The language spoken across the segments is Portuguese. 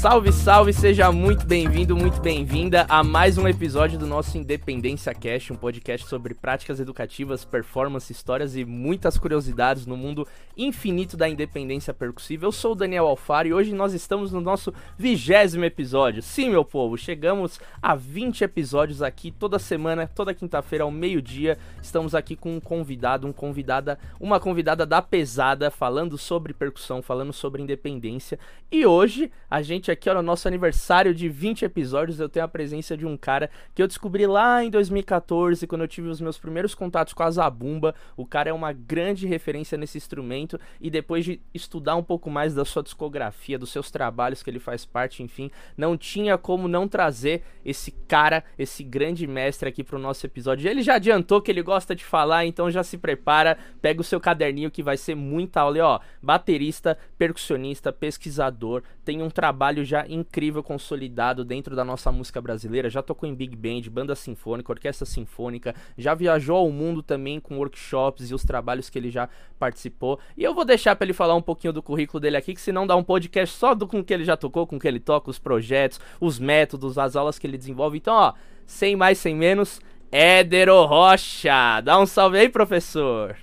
Salve, salve, seja muito bem-vindo, muito bem-vinda a mais um episódio do nosso Independência Cash, um podcast sobre práticas educativas, performance, histórias e muitas curiosidades no mundo infinito da independência percussiva. Eu sou o Daniel Alfaro e hoje nós estamos no nosso vigésimo episódio. Sim, meu povo, chegamos a 20 episódios aqui toda semana, toda quinta-feira ao meio-dia. Estamos aqui com um convidado, um convidada, uma convidada da pesada, falando sobre percussão, falando sobre independência. E hoje a gente aqui, ó, no nosso aniversário de 20 episódios, eu tenho a presença de um cara que eu descobri lá em 2014, quando eu tive os meus primeiros contatos com a Zabumba. O cara é uma grande referência nesse instrumento e depois de estudar um pouco mais da sua discografia, dos seus trabalhos que ele faz parte, enfim, não tinha como não trazer esse cara, esse grande mestre aqui pro nosso episódio. Ele já adiantou que ele gosta de falar, então já se prepara, pega o seu caderninho que vai ser muita aula. E, ó, baterista, percussionista, pesquisador, tem um trabalho trabalho já incrível, consolidado dentro da nossa música brasileira. Já tocou em Big Band, banda sinfônica, orquestra sinfônica, já viajou ao mundo também com workshops e os trabalhos que ele já participou. E eu vou deixar para ele falar um pouquinho do currículo dele aqui, que senão dá um podcast só do com que ele já tocou, com que ele toca, os projetos, os métodos, as aulas que ele desenvolve. Então, ó, sem mais, sem menos, Édero Rocha. Dá um salve aí, professor.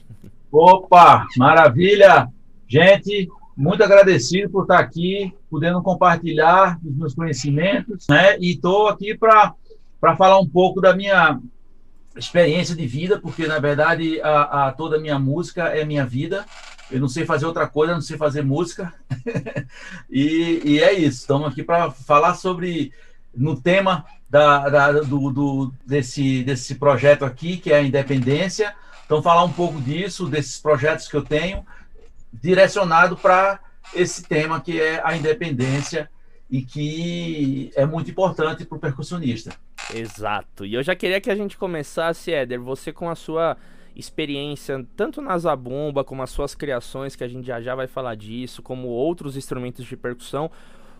Opa, maravilha! Gente, muito agradecido por estar aqui, podendo compartilhar os meus conhecimentos, né? E estou aqui para falar um pouco da minha experiência de vida, porque na verdade a, a, toda a minha música é minha vida. Eu não sei fazer outra coisa, não sei fazer música. e, e, é isso. Estamos aqui para falar sobre no tema da, da, do, do, desse, desse projeto aqui, que é a independência. Então, falar um pouco disso, desses projetos que eu tenho direcionado para esse tema que é a independência e que é muito importante para o percussionista. Exato. E eu já queria que a gente começasse, Éder, você com a sua experiência, tanto na zabumba como as suas criações, que a gente já já vai falar disso, como outros instrumentos de percussão.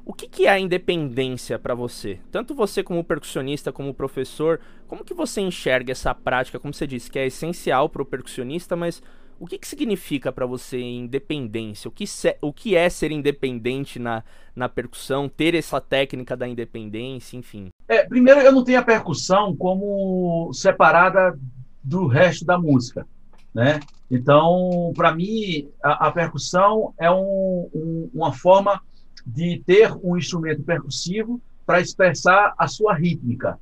O que, que é a independência para você? Tanto você como percussionista, como professor, como que você enxerga essa prática, como você disse, que é essencial para o percussionista, mas o que, que significa para você independência? O que, o que é ser independente na, na percussão, ter essa técnica da independência, enfim? É, primeiro, eu não tenho a percussão como separada do resto da música. Né? Então, para mim, a, a, percussão é um, um, uma forma de ter um instrumento percussivo para expressar a sua rítmica.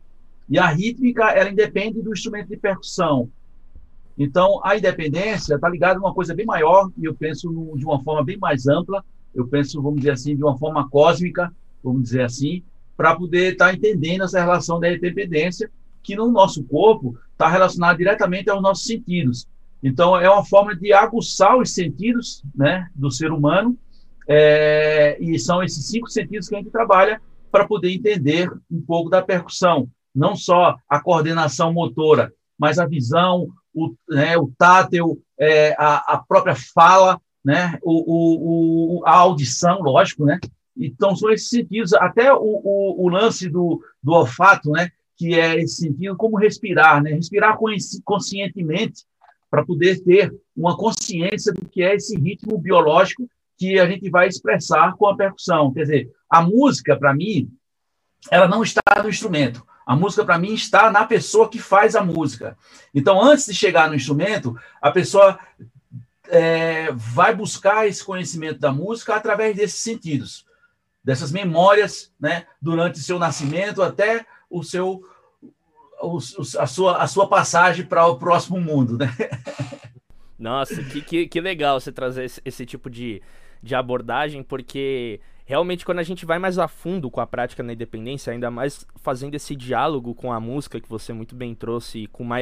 E a rítmica, ela independe do instrumento de percussão. Então, a independência está ligada a uma coisa bem maior, e eu penso de uma forma bem mais ampla, eu penso, vamos dizer assim, de uma forma cósmica, vamos dizer assim, para poder estar tá entendendo essa relação da independência, que no nosso corpo está relacionada diretamente aos nossos sentidos. Então, é uma forma de aguçar os sentidos né, do ser humano, é, e são esses cinco sentidos que a gente trabalha para poder entender um pouco da percussão, não só a coordenação motora, mas a visão, o, né, o tátil, é, a, a, própria fala, né, o, o, a audição, lógico, né? Então, são esses sentidos, até o, lance do, do olfato, né, que é esse sentido, como respirar, né? respirar conscientemente, para poder ter uma consciência do que é esse ritmo biológico que a gente vai expressar com a percussão. Quer dizer, a música, para mim, ela não está no instrumento. A música, para mim, está na pessoa que faz a música. Então, antes de chegar no instrumento, a pessoa é, vai buscar esse conhecimento da música através desses sentidos, dessas memórias, né, durante seu nascimento até o seu, o, a, sua, a sua passagem para o próximo mundo. Né? Nossa, que, que, que legal você trazer esse, esse tipo de, de abordagem, porque realmente quando a gente vai mais a fundo com a prática na independência, ainda mais fazendo esse diálogo com a música que você muito bem trouxe e com uma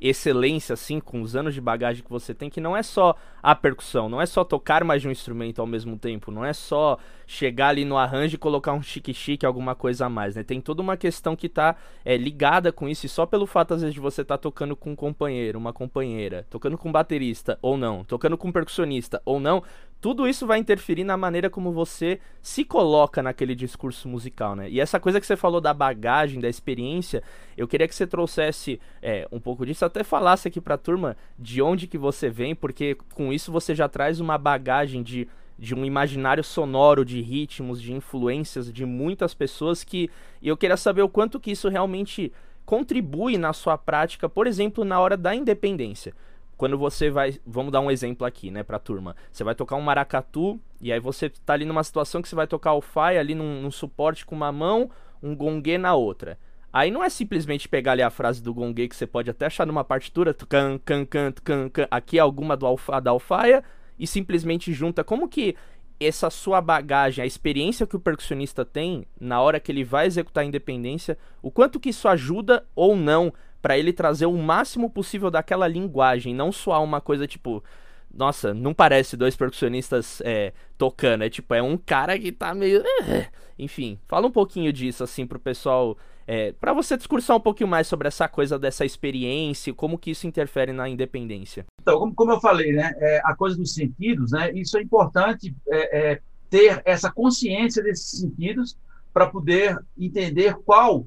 excelência assim, com os anos de bagagem que você tem, que não é só a percussão, não é só tocar mais de um instrumento ao mesmo tempo, não é só chegar ali no arranjo e colocar um chique-chique, alguma coisa a mais, né? Tem toda uma questão que tá é, ligada com isso, e só pelo fato, às vezes, de você estar tá tocando com um companheiro, uma companheira, tocando com um baterista ou não, tocando com um percussionista ou não, tudo isso vai interferir na maneira como você se coloca naquele discurso musical, né? E essa coisa que você falou da bagagem, da experiência, eu queria que você trouxesse é, um pouco disso, até falasse aqui pra turma de onde que você vem, porque com isso você já traz uma bagagem de, de um imaginário sonoro, de ritmos, de influências de muitas pessoas que e eu queria saber o quanto que isso realmente contribui na sua prática, por exemplo, na hora da independência quando você vai, vamos dar um exemplo aqui, né, pra turma. Você vai tocar um maracatu e aí você tá ali numa situação que você vai tocar o fai ali num, num suporte com uma mão, um gongue na outra. Aí não é simplesmente pegar ali a frase do gongue que você pode até achar numa partitura, can, can, can, can, can, aqui é alguma do alfa, da alfaia e simplesmente junta. Como que essa sua bagagem, a experiência que o percussionista tem na hora que ele vai executar a independência, o quanto que isso ajuda ou não para ele trazer o máximo possível daquela linguagem, não soar uma coisa tipo. Nossa, não parece dois percussionistas é, tocando, é tipo, é um cara que tá meio. Enfim, fala um pouquinho disso, assim, pro pessoal. É, para você discursar um pouquinho mais sobre essa coisa dessa experiência, como que isso interfere na independência. Então, como, como eu falei, né, é, a coisa dos sentidos, né, isso é importante é, é ter essa consciência desses sentidos para poder entender qual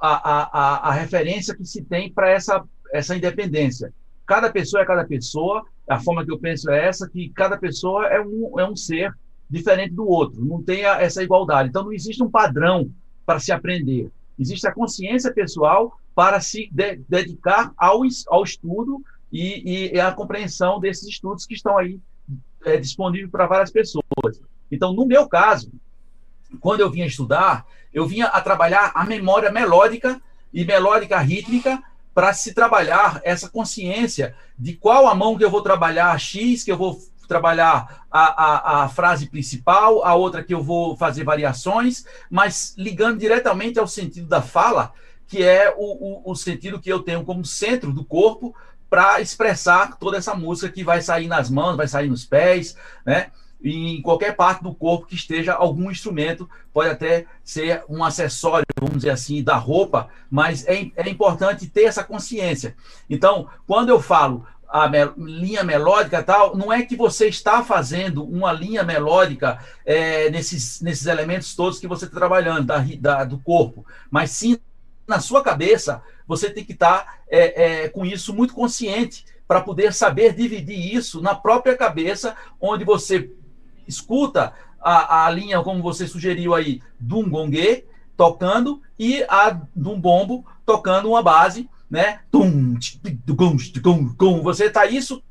a, a, a referência que se tem para essa, essa independência. Cada pessoa é cada pessoa, a forma que eu penso é essa, que cada pessoa é um, é um ser diferente do outro, não tem a, essa igualdade. Então, não existe um padrão para se aprender. Existe a consciência pessoal para se de, dedicar ao, ao estudo e, e, a compreensão desses estudos que estão aí é, disponíveis para várias pessoas. Então, no meu caso, quando eu vinha estudar, eu vinha a trabalhar a memória melódica e melódica rítmica para se trabalhar essa consciência de qual a mão que eu vou trabalhar a X, que eu vou trabalhar a, a, a, frase principal, a outra que eu vou fazer variações, mas ligando diretamente ao sentido da fala, que é o, o, o sentido que eu tenho como centro do corpo para expressar toda essa música que vai sair nas mãos, vai sair nos pés, né? Em qualquer parte do corpo que esteja algum instrumento, pode até ser um acessório, vamos dizer assim, da roupa, mas é, é importante ter essa consciência. Então, quando eu falo a linha melódica tal, não é que você está fazendo uma linha melódica é, nesses, nesses elementos todos que você está trabalhando, da, da, do corpo, mas sim na sua cabeça, você tem que estar tá, é, é, com isso muito consciente para poder saber dividir isso na própria cabeça, onde você escuta a, a linha, como você sugeriu aí, um gongue tocando e a de um bombo tocando uma base, né? Você está isso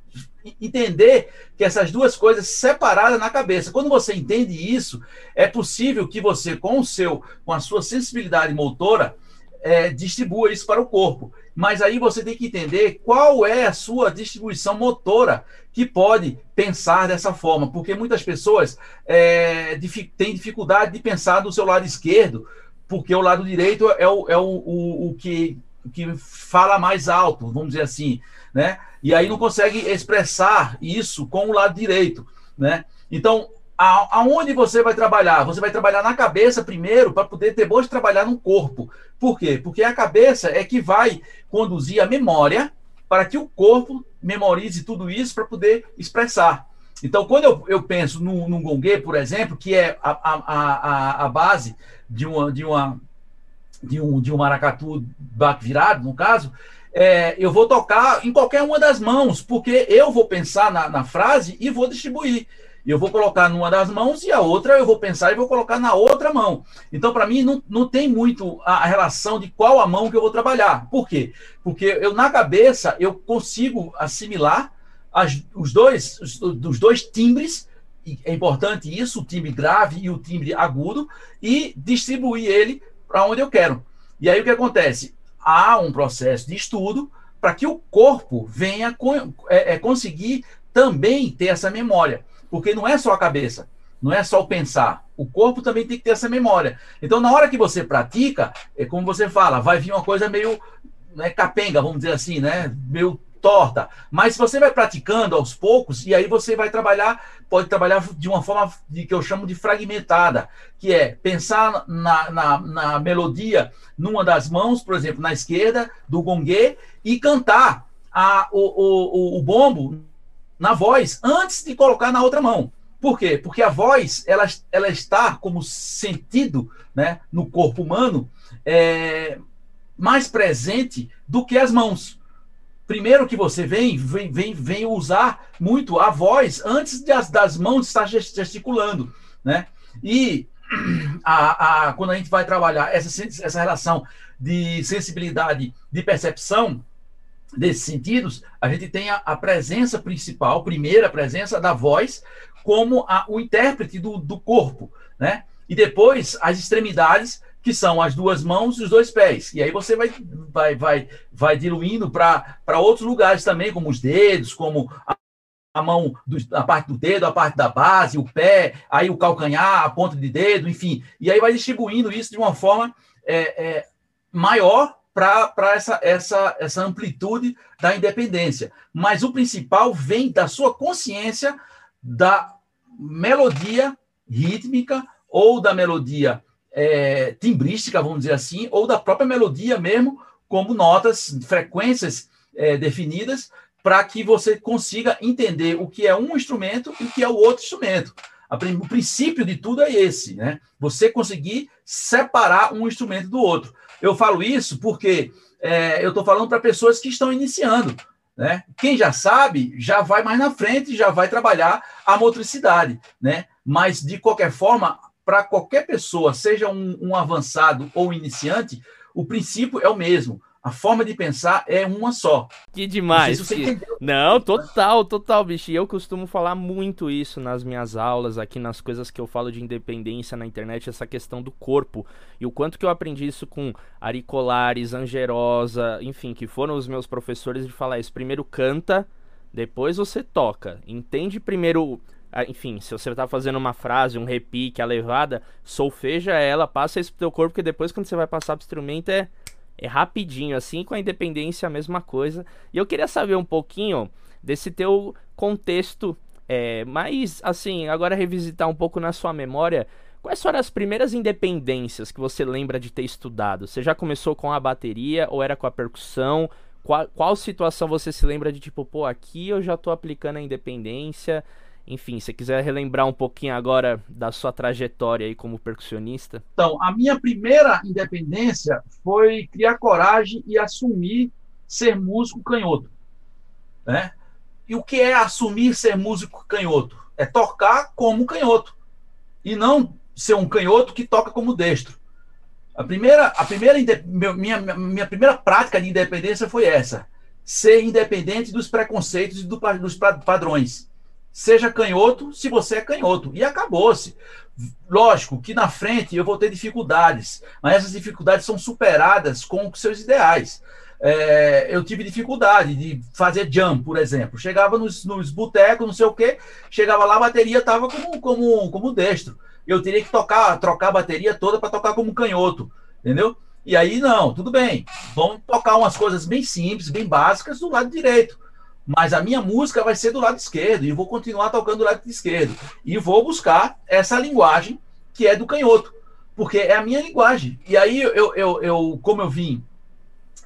entender que essas duas coisas separadas na cabeça. Quando você entende isso, é possível que você, com o seu, com a sua sensibilidade motora, é, distribua isso para o corpo. Mas aí você tem que entender qual é a sua distribuição motora que pode pensar dessa forma, porque muitas pessoas é, têm dificuldade de pensar do seu lado esquerdo, porque o lado direito é o, é o, o, o que, que fala mais alto, vamos dizer assim, né? E aí não consegue expressar isso com o lado direito, né? Então, aonde você vai trabalhar? Você vai trabalhar na cabeça primeiro para poder depois trabalhar no corpo. Por quê? Porque a cabeça é que vai conduzir a memória para que o corpo memorize tudo isso para poder expressar. Então, quando eu, eu penso no, no gongue, por exemplo, que é a, a, a, a base de uma, de uma de um, de um maracatu virado, no caso, é, eu vou tocar em qualquer uma das mãos, porque eu vou pensar na, na frase e vou distribuir eu vou colocar numa das mãos e a outra eu vou pensar e vou colocar na outra mão. Então, para mim, não, não tem muito a, relação de qual a mão que eu vou trabalhar. Por quê? Porque eu, na cabeça, eu consigo assimilar as, os dois, os dois timbres, é importante isso, o timbre grave e o timbre agudo, e distribuir ele para onde eu quero. E aí o que acontece? Há um processo de estudo para que o corpo venha é, é, conseguir também ter essa memória. Porque não é só a cabeça, não é só o pensar. O corpo também tem que ter essa memória. Então, na hora que você pratica, é como você fala, vai vir uma coisa meio né, capenga, vamos dizer assim, né? Meio torta. Mas se você vai praticando aos poucos, e aí você vai trabalhar, pode trabalhar de uma forma de, que eu chamo de fragmentada, que é pensar na, na, na melodia numa das mãos, por exemplo, na esquerda, do gongue, e cantar a, o, o, o bombo na voz antes de colocar na outra mão. Por quê? Porque a voz ela, ela está como sentido né, no corpo humano é, mais presente do que as mãos. Primeiro que você vem, vem, vem, vem usar muito a voz antes das, das mãos estar gesticulando, né? E a, a, quando a gente vai trabalhar essa, essa relação de sensibilidade, de percepção, desses sentidos, a gente tem a, a presença principal, primeira presença da voz, como a, o intérprete do, do corpo, né? E depois as extremidades, que são as duas mãos e os dois pés. E aí você vai, vai, vai, vai diluindo para outros lugares também, como os dedos, como a, a mão, do, a parte do dedo, a parte da base, o pé, aí o calcanhar, a ponta de dedo, enfim. E aí vai distribuindo isso de uma forma é, é, maior para essa, essa, essa amplitude da independência. Mas o principal vem da sua consciência da melodia rítmica ou da melodia é, timbrística, vamos dizer assim, ou da própria melodia mesmo, como notas, frequências é, definidas, para que você consiga entender o que é um instrumento e o que é o outro instrumento. O princípio de tudo é esse, né? Você conseguir separar um instrumento do outro. Eu falo isso porque é, eu estou falando para pessoas que estão iniciando. Né? Quem já sabe, já vai mais na frente, já vai trabalhar a motricidade. Né? Mas, de qualquer forma, para qualquer pessoa, seja um, um avançado ou iniciante, o princípio é o mesmo. A forma de pensar é uma só. Que demais. Não, se que... Não, total, total, bicho. E eu costumo falar muito isso nas minhas aulas, aqui nas coisas que eu falo de independência na internet, essa questão do corpo. E o quanto que eu aprendi isso com Ari Colares, Angerosa, enfim, que foram os meus professores de falar isso. Primeiro canta, depois você toca. Entende primeiro enfim, se você tá fazendo uma frase, um repique, a levada, solfeja ela, passa isso pro teu corpo, porque depois quando você vai passar pro instrumento é é rapidinho, assim, com a independência a mesma coisa. E eu queria saber um pouquinho desse teu contexto, é, mas, assim, agora revisitar um pouco na sua memória. Quais foram as primeiras independências que você lembra de ter estudado? Você já começou com a bateria ou era com a percussão? Qual, qual situação você se lembra de tipo, pô, aqui eu já tô aplicando a independência? Enfim, se quiser relembrar um pouquinho agora da sua trajetória aí como percussionista. Então, a minha primeira independência foi criar coragem e assumir ser músico canhoto. Né? E o que é assumir ser músico canhoto? É tocar como canhoto. E não ser um canhoto que toca como destro. A primeira, a primeira minha, minha primeira prática de independência foi essa: ser independente dos preconceitos e do, dos padrões seja canhoto se você é canhoto. E acabou-se. Lógico que na frente eu vou ter dificuldades, mas essas dificuldades são superadas com os seus ideais. É, eu tive dificuldade de fazer jump, por exemplo. Chegava nos, nos botecos, não sei o quê, chegava lá, a bateria estava como, como, como destro. Eu teria que tocar, trocar a bateria toda para tocar como canhoto, entendeu? E aí, não, tudo bem. Vamos tocar umas coisas bem simples, bem básicas do lado direito mas a minha música vai ser do lado esquerdo e vou continuar tocando do lado esquerdo e vou buscar essa linguagem que é do canhoto, porque é a minha linguagem. E aí eu, eu, eu como eu vim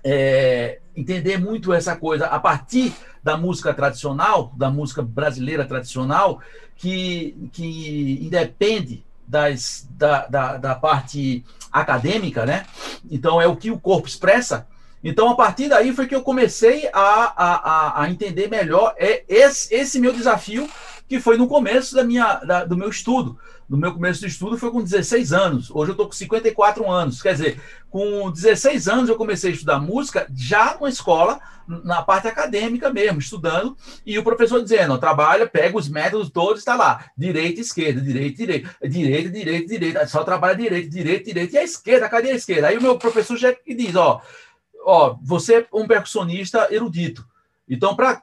é, entender muito essa coisa a partir da música tradicional, da música brasileira tradicional, que, que independe das, da, da, da parte acadêmica, né? Então é o que o corpo expressa então, a partir daí foi que eu comecei a, a, a entender melhor é esse, esse meu desafio, que foi no começo da minha, da, do meu estudo. No meu começo de estudo foi com 16 anos. Hoje eu estou com 54 anos. Quer dizer, com 16 anos eu comecei a estudar música já numa escola, na parte acadêmica mesmo, estudando, e o professor dizendo: trabalha, pega os métodos todos, está lá, direita, esquerda, direita, direita, direita, direita, direita, só trabalha direita, direita, direita, e a esquerda, cadê a esquerda? Aí o meu professor já diz: ó ó, você é um percussionista erudito. Então, para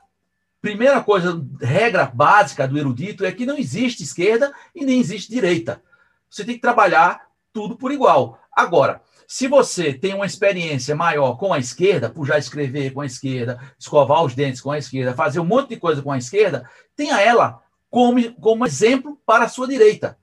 primeira coisa, regra básica do erudito é que não existe esquerda e nem existe direita. Você tem que trabalhar tudo por igual. Agora, se você tem uma experiência maior com a esquerda, por já escrever com a esquerda, escovar os dentes com a esquerda, fazer um monte de coisa com a esquerda, tenha ela como, como exemplo para a sua direita.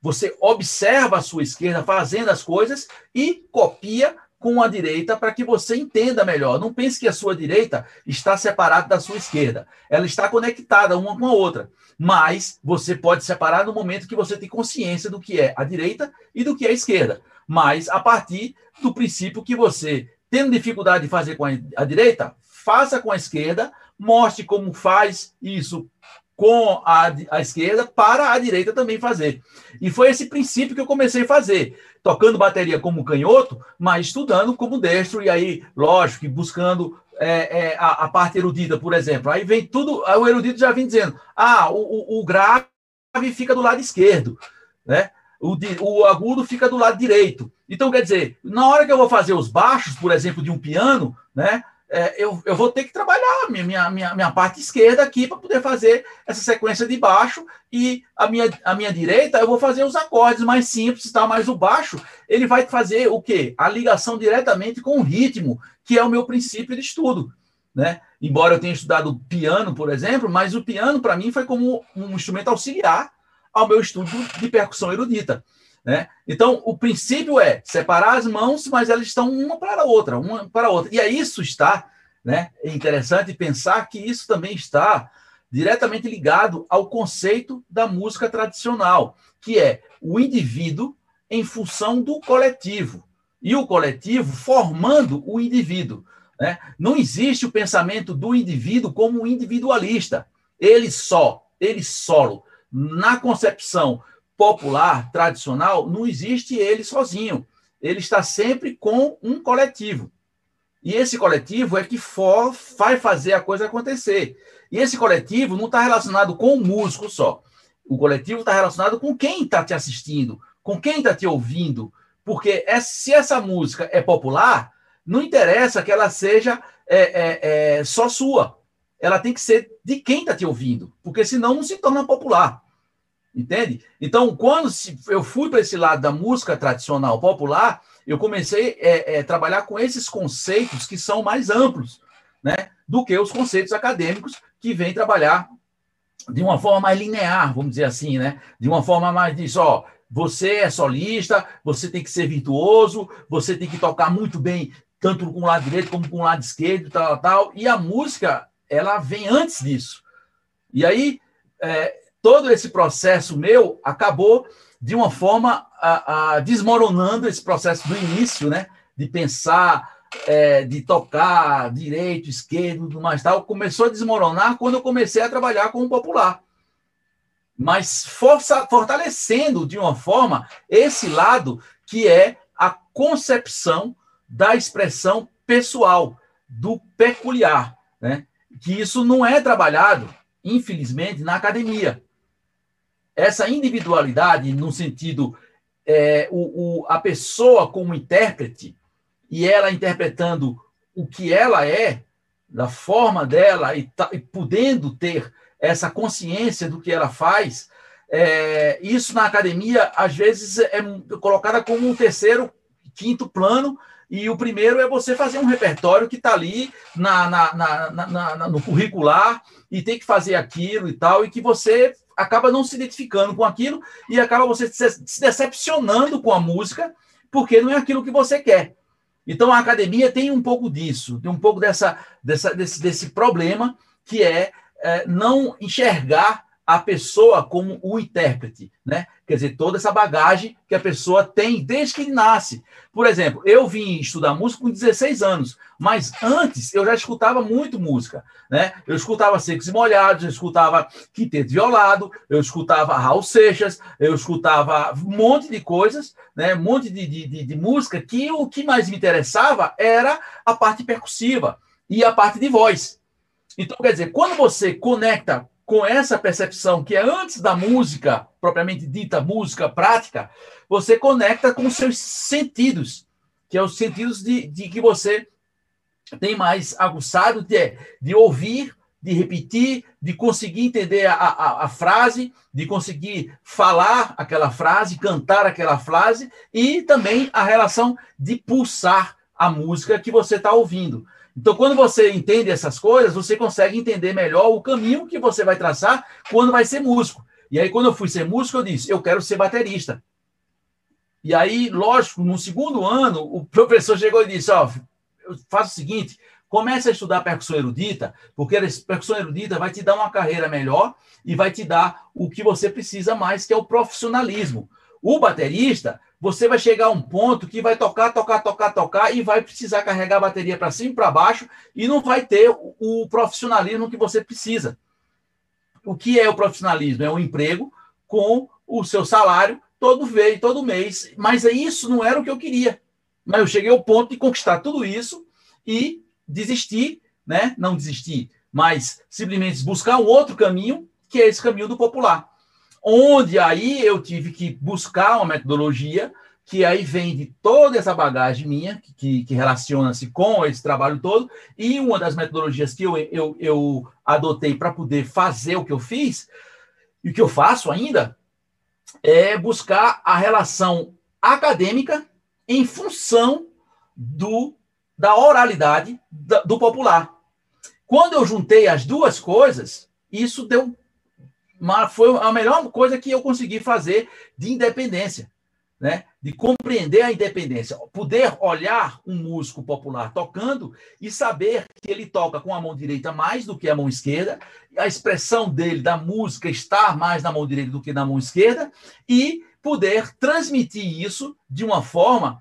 Você observa a sua esquerda fazendo as coisas e copia com a direita para que você entenda melhor. Não pense que a sua direita está separada da sua esquerda. Ela está conectada uma com a outra. Mas você pode separar no momento que você tem consciência do que é a direita e do que é a esquerda. Mas a partir do princípio que você, tendo dificuldade de fazer com a direita, faça com a esquerda, mostre como faz isso com a, a esquerda para a direita também fazer. E foi esse princípio que eu comecei a fazer tocando bateria como canhoto, mas estudando como destro, e aí, lógico, buscando é, é, a, a, parte erudita, por exemplo. Aí vem tudo, aí o erudito já vem dizendo: ah, o, o, grave fica do lado esquerdo, né? O, o agudo fica do lado direito. Então, quer dizer, na hora que eu vou fazer os baixos, por exemplo, de um piano, né? É, eu, eu vou ter que trabalhar minha, minha, minha parte esquerda aqui para poder fazer essa sequência de baixo e a minha, a minha direita eu vou fazer os acordes mais simples, tá? mas o baixo ele vai fazer o quê? A ligação diretamente com o ritmo, que é o meu princípio de estudo. Né? Embora eu tenha estudado piano, por exemplo, mas o piano para mim foi como um instrumento auxiliar ao meu estudo de percussão erudita. Né? Então, o princípio é separar as mãos, mas elas estão uma para a outra, uma para a outra. E aí isso está, né? É interessante pensar que isso também está diretamente ligado ao conceito da música tradicional, que é o indivíduo em função do coletivo e o coletivo formando o indivíduo. Né? Não existe o pensamento do indivíduo como individualista, ele só, ele solo. Na concepção popular, tradicional, não existe ele sozinho. Ele está sempre com um coletivo. E esse coletivo é que for, vai fazer a coisa acontecer. E esse coletivo não está relacionado com o músico só. O coletivo está relacionado com quem está te assistindo, com quem está te ouvindo. Porque é, se essa música é popular, não interessa que ela seja é, é, é, só sua. Ela tem que ser de quem está te ouvindo, porque senão não se torna popular. Entende? Então, quando eu fui para esse lado da música tradicional popular, eu comecei a é, é, trabalhar com esses conceitos que são mais amplos né, do que os conceitos acadêmicos que vêm trabalhar de uma forma mais linear, vamos dizer assim, né? De uma forma mais de só, você é solista, você tem que ser virtuoso, você tem que tocar muito bem, tanto com o lado direito como com o lado esquerdo, tal, tal. E a música, ela vem antes disso. E aí, é, todo esse processo meu acabou de uma forma a, a, desmoronando esse processo do início, né? De pensar, é, de tocar direito, esquerdo, tudo mais tal, começou a desmoronar quando eu comecei a trabalhar com o popular. Mas força, fortalecendo de uma forma esse lado que é a concepção da expressão pessoal, do peculiar, né? Que isso não é trabalhado, infelizmente, na academia essa individualidade, no sentido, é, o, o, a pessoa como intérprete, e ela interpretando o que ela é, da forma dela, e, e podendo ter essa consciência do que ela faz, é, isso na academia, às vezes, é colocada como um terceiro, quinto plano, e o primeiro é você fazer um repertório que está ali na, na, na, no curricular e tem que fazer aquilo e tal, e que você acaba não se identificando com aquilo e acaba você se decepcionando com a música, porque não é aquilo que você quer. Então a academia tem um pouco disso, tem um pouco dessa, dessa desse, desse problema que é, é não enxergar a pessoa como o intérprete, né? Quer dizer, toda essa bagagem que a pessoa tem desde que nasce. Por exemplo, eu vim estudar música com 16 anos, mas antes eu já escutava muito música, né? Eu escutava Secos e Molhados, eu escutava Quinteto Violado, eu escutava Raul Seixas, eu escutava um monte de coisas, né? Um monte de, de, de, de música que o que mais me interessava era a parte percussiva e a parte de voz. Então, quer dizer, quando você conecta com essa percepção que é antes da música, propriamente dita música prática, você conecta com os seus sentidos, que é os sentidos de, de que você tem mais aguçado de, de ouvir, de repetir, de conseguir entender a, a, a, frase, de conseguir falar aquela frase, cantar aquela frase, e também a relação de pulsar a música que você está ouvindo. Então, quando você entende essas coisas, você consegue entender melhor o caminho que você vai traçar quando vai ser músico. E aí, quando eu fui ser músico, eu disse: eu quero ser baterista. E aí, lógico, no segundo ano, o professor chegou e disse: Ó, oh, faça o seguinte, comece a estudar percussão erudita, porque a percussão erudita vai te dar uma carreira melhor e vai te dar o que você precisa mais, que é o profissionalismo. O baterista, você vai chegar a um ponto que vai tocar, tocar, tocar, tocar e vai precisar carregar a bateria para cima e para baixo e não vai ter o, o profissionalismo que você precisa. O que é o profissionalismo? É um emprego com o seu salário todo mês, todo mês. Mas isso não era o que eu queria. Mas eu cheguei ao ponto de conquistar tudo isso e desistir, né? Não desistir, mas simplesmente buscar um outro caminho, que é esse caminho do popular. Onde aí eu tive que buscar uma metodologia que aí vem de toda essa bagagem minha, que, que relaciona-se com esse trabalho todo, e uma das metodologias que eu, eu, eu adotei para poder fazer o que eu fiz, e o que eu faço ainda, é buscar a relação acadêmica em função do, da oralidade do popular. Quando eu juntei as duas coisas, isso deu uma, foi a melhor coisa que eu consegui fazer de independência né, de compreender a independência, poder olhar um músico popular tocando e saber que ele toca com a mão direita mais do que a mão esquerda, a expressão dele da música está mais na mão direita do que na mão esquerda, e poder transmitir isso de uma forma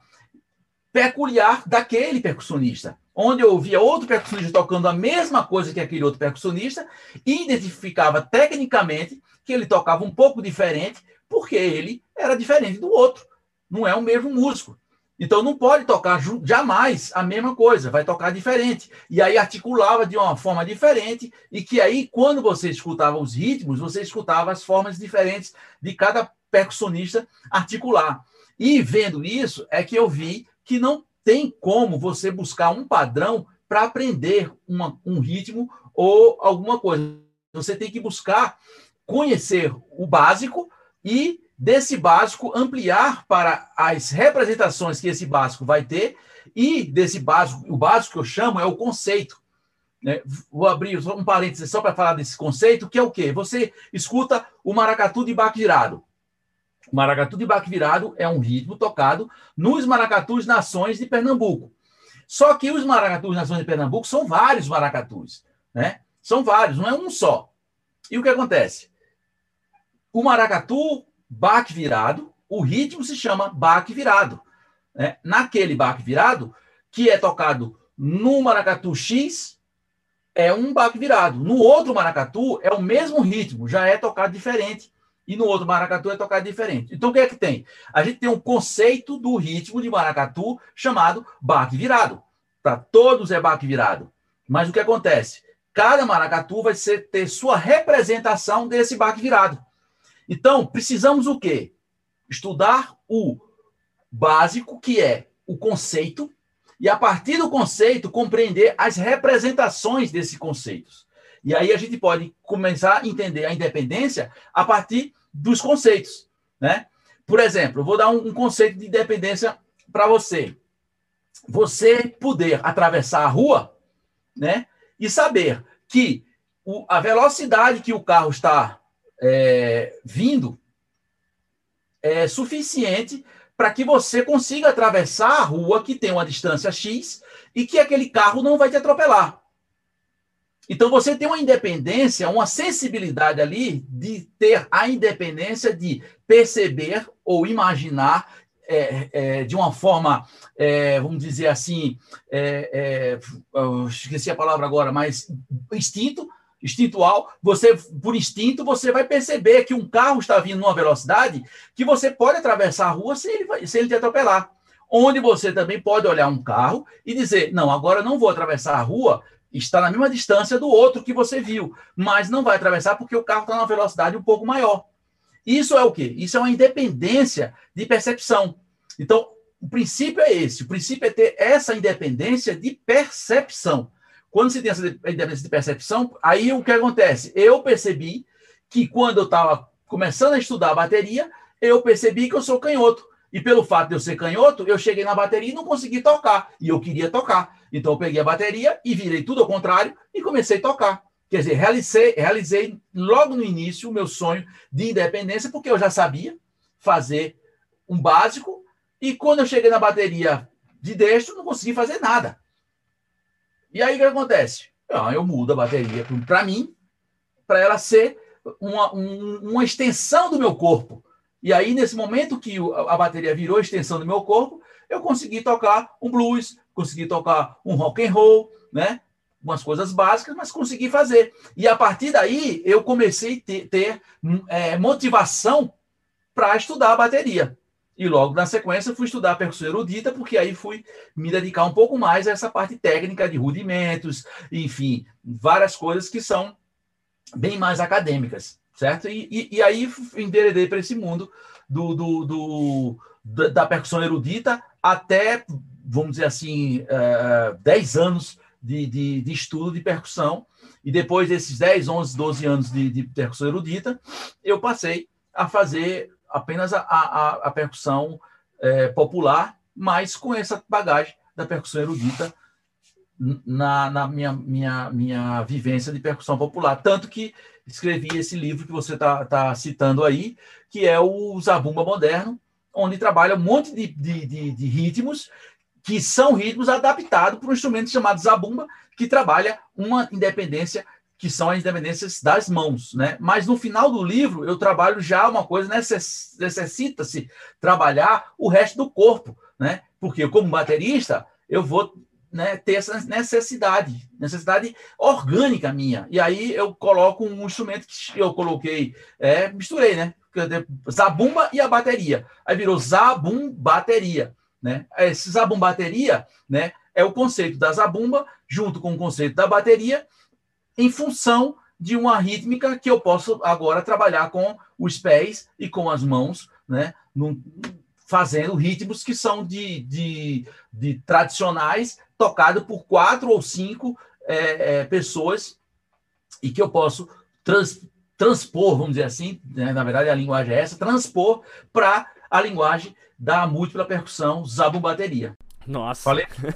peculiar daquele percussionista. Onde eu ouvia outro percussionista tocando a mesma coisa que aquele outro percussionista, e identificava tecnicamente que ele tocava um pouco diferente, porque ele era diferente do outro não é o mesmo músico. Então não pode tocar jamais a mesma coisa, vai tocar diferente. E aí articulava de uma forma diferente, e que aí, quando você escutava os ritmos, você escutava as formas diferentes de cada percussionista articular. E vendo isso, é que eu vi que não tem como você buscar um padrão para aprender uma, um ritmo ou alguma coisa. Você tem que buscar conhecer o básico e desse básico ampliar para as representações que esse básico vai ter e desse básico, o básico que eu chamo é o conceito. Né? Vou abrir um parênteses só para falar desse conceito, que é o quê? Você escuta o maracatu de baque virado. O maracatu de baque virado é um ritmo tocado nos maracatus nações de Pernambuco. Só que os maracatus nações de Pernambuco são vários maracatus, né? São vários, não é um só. E o que acontece? O maracatu baque virado, o ritmo se chama baque virado. Né? Naquele baque virado, que é tocado no maracatu X, é um baque virado. No outro maracatu, é o mesmo ritmo, já é tocado diferente. E no outro maracatu é tocado diferente. Então, o que é que tem? A gente tem um conceito do ritmo de maracatu chamado baque virado. Para todos é baque virado. Mas o que acontece? Cada maracatu vai ser, ter sua representação desse baque virado. Então, precisamos o quê? Estudar o básico, que é o conceito, e a partir do conceito, compreender as representações desses conceitos. E aí a gente pode começar a entender a independência a partir dos conceitos. Né? Por exemplo, eu vou dar um, conceito de independência para você. Você poder atravessar a rua né, e saber que o, a velocidade que o carro está é, vindo é suficiente para que você consiga atravessar a rua que tem uma distância X e que aquele carro não vai te atropelar. Então você tem uma independência, uma sensibilidade ali de ter a independência de perceber ou imaginar é, é, de uma forma, é, vamos dizer assim, é, é, esqueci a palavra agora, mas instinto, instintual, você por instinto você vai perceber que um carro está vindo numa velocidade que você pode atravessar a rua sem ele, sem ele te atropelar. Onde você também pode olhar um carro e dizer: "Não, agora não vou atravessar a rua, está na mesma distância do outro que você viu, mas não vai atravessar porque o carro está numa velocidade um pouco maior". Isso é o quê? Isso é uma independência de percepção. Então, o princípio é esse, o princípio é ter essa independência de percepção. Quando você tem essa independência de percepção, aí o que acontece? Eu percebi que quando eu estava começando a estudar a bateria, eu percebi que eu sou canhoto. E pelo fato de eu ser canhoto, eu cheguei na bateria e não consegui tocar. E eu queria tocar. Então eu peguei a bateria e virei tudo ao contrário e comecei a tocar. Quer dizer, realizei, realizei logo no início o meu sonho de independência, porque eu já sabia fazer um básico E quando eu cheguei na bateria de destro, não consegui fazer nada. E aí o que acontece? Eu mudo a bateria para mim, para ela ser uma, um, uma extensão do meu corpo. E aí, nesse momento que a bateria virou extensão do meu corpo, eu consegui tocar um blues, consegui tocar um rock and roll, né? Umas coisas básicas, mas consegui fazer. E a partir daí, eu comecei a ter, ter é, motivação para estudar a bateria. E logo na sequência fui estudar percussão erudita, porque aí fui me dedicar um pouco mais a essa parte técnica de rudimentos, enfim, várias coisas que são bem mais acadêmicas, certo? E, e, e aí enveredei para esse mundo do, do, do, da percussão erudita até, vamos dizer assim, uh, 10 anos de, de, de, estudo de percussão. E depois desses 10, 11, 12 anos de, de percussão erudita, eu passei a fazer apenas a, a, a percussão é, popular, mas com essa bagagem da percussão erudita na, na minha, minha, minha vivência de percussão popular. Tanto que escrevi esse livro que você está tá citando aí, que é o Zabumba Moderno, onde trabalha um monte de, de, de, de ritmos que são ritmos adaptados para um instrumento chamado zabumba, que trabalha uma independência que são as independências das mãos, né? Mas no final do livro eu trabalho já uma coisa necessita-se trabalhar o resto do corpo, né? Porque como baterista eu vou né, ter essa necessidade, necessidade orgânica minha. E aí eu coloco um instrumento que eu coloquei, é, misturei, né? Zabumba e a bateria. Aí virou zabum bateria, né? Esse zabum bateria, né? É o conceito da zabumba junto com o conceito da bateria em função de uma rítmica que eu posso agora trabalhar com os pés e com as mãos, né? Num, fazendo ritmos que são de, de, de tradicionais, tocado por quatro ou cinco é, é, pessoas, e que eu posso trans, transpor, vamos dizer assim, né? na verdade a linguagem é essa, transpor para a linguagem da múltipla percussão zabumbateria. Nossa. Falei, né?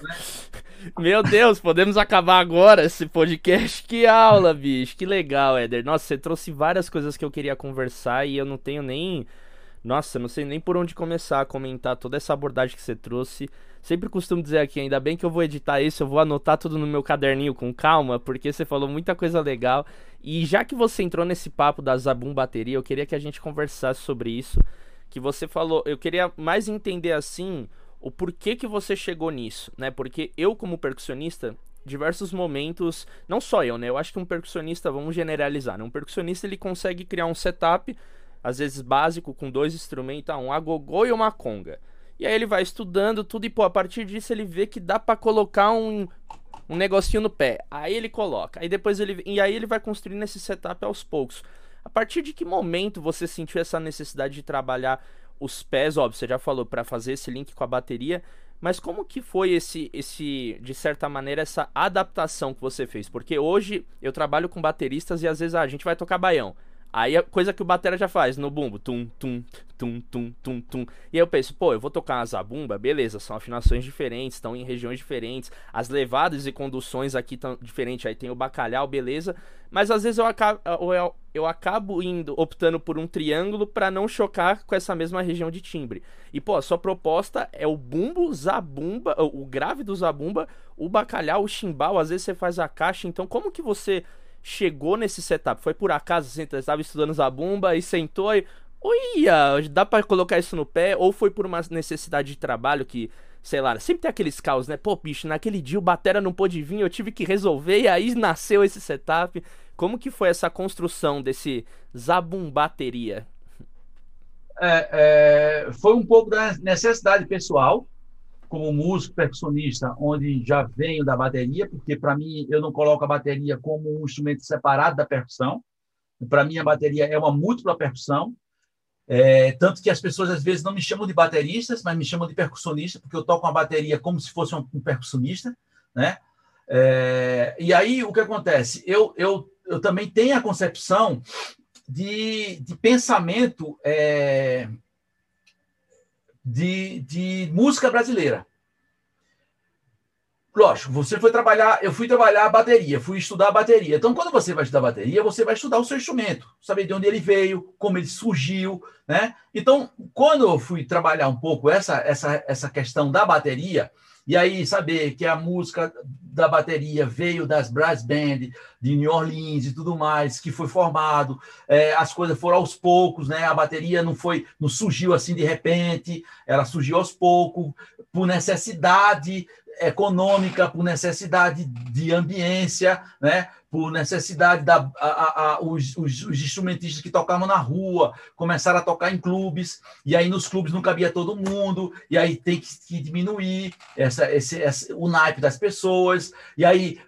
Meu Deus, podemos acabar agora esse podcast. Que aula, bicho. Que legal, Éder. Nossa, você trouxe várias coisas que eu queria conversar e eu não tenho nem. Nossa, não sei nem por onde começar a comentar toda essa abordagem que você trouxe. Sempre costumo dizer aqui, ainda bem que eu vou editar isso, eu vou anotar tudo no meu caderninho com calma, porque você falou muita coisa legal. E já que você entrou nesse papo da Zabum Bateria, eu queria que a gente conversasse sobre isso. Que você falou, eu queria mais entender assim o porquê que você chegou nisso, né? Porque eu, como percussionista, diversos momentos, não só eu, né? Eu acho que um percussionista, vamos generalizar, né? Um percussionista ele consegue criar um setup, às vezes básico, com dois instrumentos, um agogô e uma conga. E aí ele vai estudando tudo e, pô, a partir disso ele vê que dá para colocar um, um negocinho no pé. Aí ele coloca. Aí depois ele. E aí ele vai construindo esse setup aos poucos. A partir de que momento você sentiu essa necessidade de trabalhar os pés, óbvio, você já falou para fazer esse link com a bateria, mas como que foi esse esse de certa maneira essa adaptação que você fez? Porque hoje eu trabalho com bateristas e às vezes ah, a gente vai tocar baião. Aí a coisa que o batera já faz no bumbo, tum, tum, tum, tum, tum, tum. E aí eu penso, pô, eu vou tocar uma zabumba, beleza, são afinações diferentes, estão em regiões diferentes, as levadas e conduções aqui estão diferentes, aí tem o bacalhau, beleza. Mas às vezes eu acabo, eu, eu acabo indo, optando por um triângulo para não chocar com essa mesma região de timbre. E, pô, a sua proposta é o bumbo, zabumba, o grave do zabumba, o bacalhau, o chimbal, às vezes você faz a caixa, então como que você chegou nesse setup? Foi por acaso, você estava estudando Zabumba e sentou e. Olha, dá para colocar isso no pé? Ou foi por uma necessidade de trabalho que, sei lá, sempre tem aqueles caos, né? Pô, bicho, naquele dia o Batera não pôde vir, eu tive que resolver e aí nasceu esse setup. Como que foi essa construção desse Zabum Bateria? É, é, foi um pouco da necessidade pessoal, como músico percussionista, onde já venho da bateria, porque para mim eu não coloco a bateria como um instrumento separado da percussão. Para mim a bateria é uma múltipla percussão. É, tanto que as pessoas às vezes não me chamam de bateristas, mas me chamam de percussionista, porque eu toco uma bateria como se fosse um, um percussionista, né? É, e aí o que acontece? Eu, eu, eu também tenho a concepção de, de pensamento é, de, de música brasileira. lógico, você foi trabalhar, eu fui trabalhar a bateria, fui estudar a bateria. Então, quando você vai estudar bateria, você vai estudar o seu instrumento, saber de onde ele veio, como ele surgiu, né? Então, quando eu fui trabalhar um pouco essa, essa, essa questão da bateria, e aí saber que a música da bateria veio das brass band de New Orleans e tudo mais, que foi formado, é, as coisas foram aos poucos, né? A bateria não foi, não surgiu assim de repente, ela surgiu aos poucos por necessidade econômica, por necessidade de ambiência, né? por necessidade da a, a, os, os, os, instrumentistas que tocavam na rua começaram a tocar em clubes e aí nos clubes não cabia todo mundo e aí tem que, que diminuir essa, esse, essa, o naipe das pessoas e aí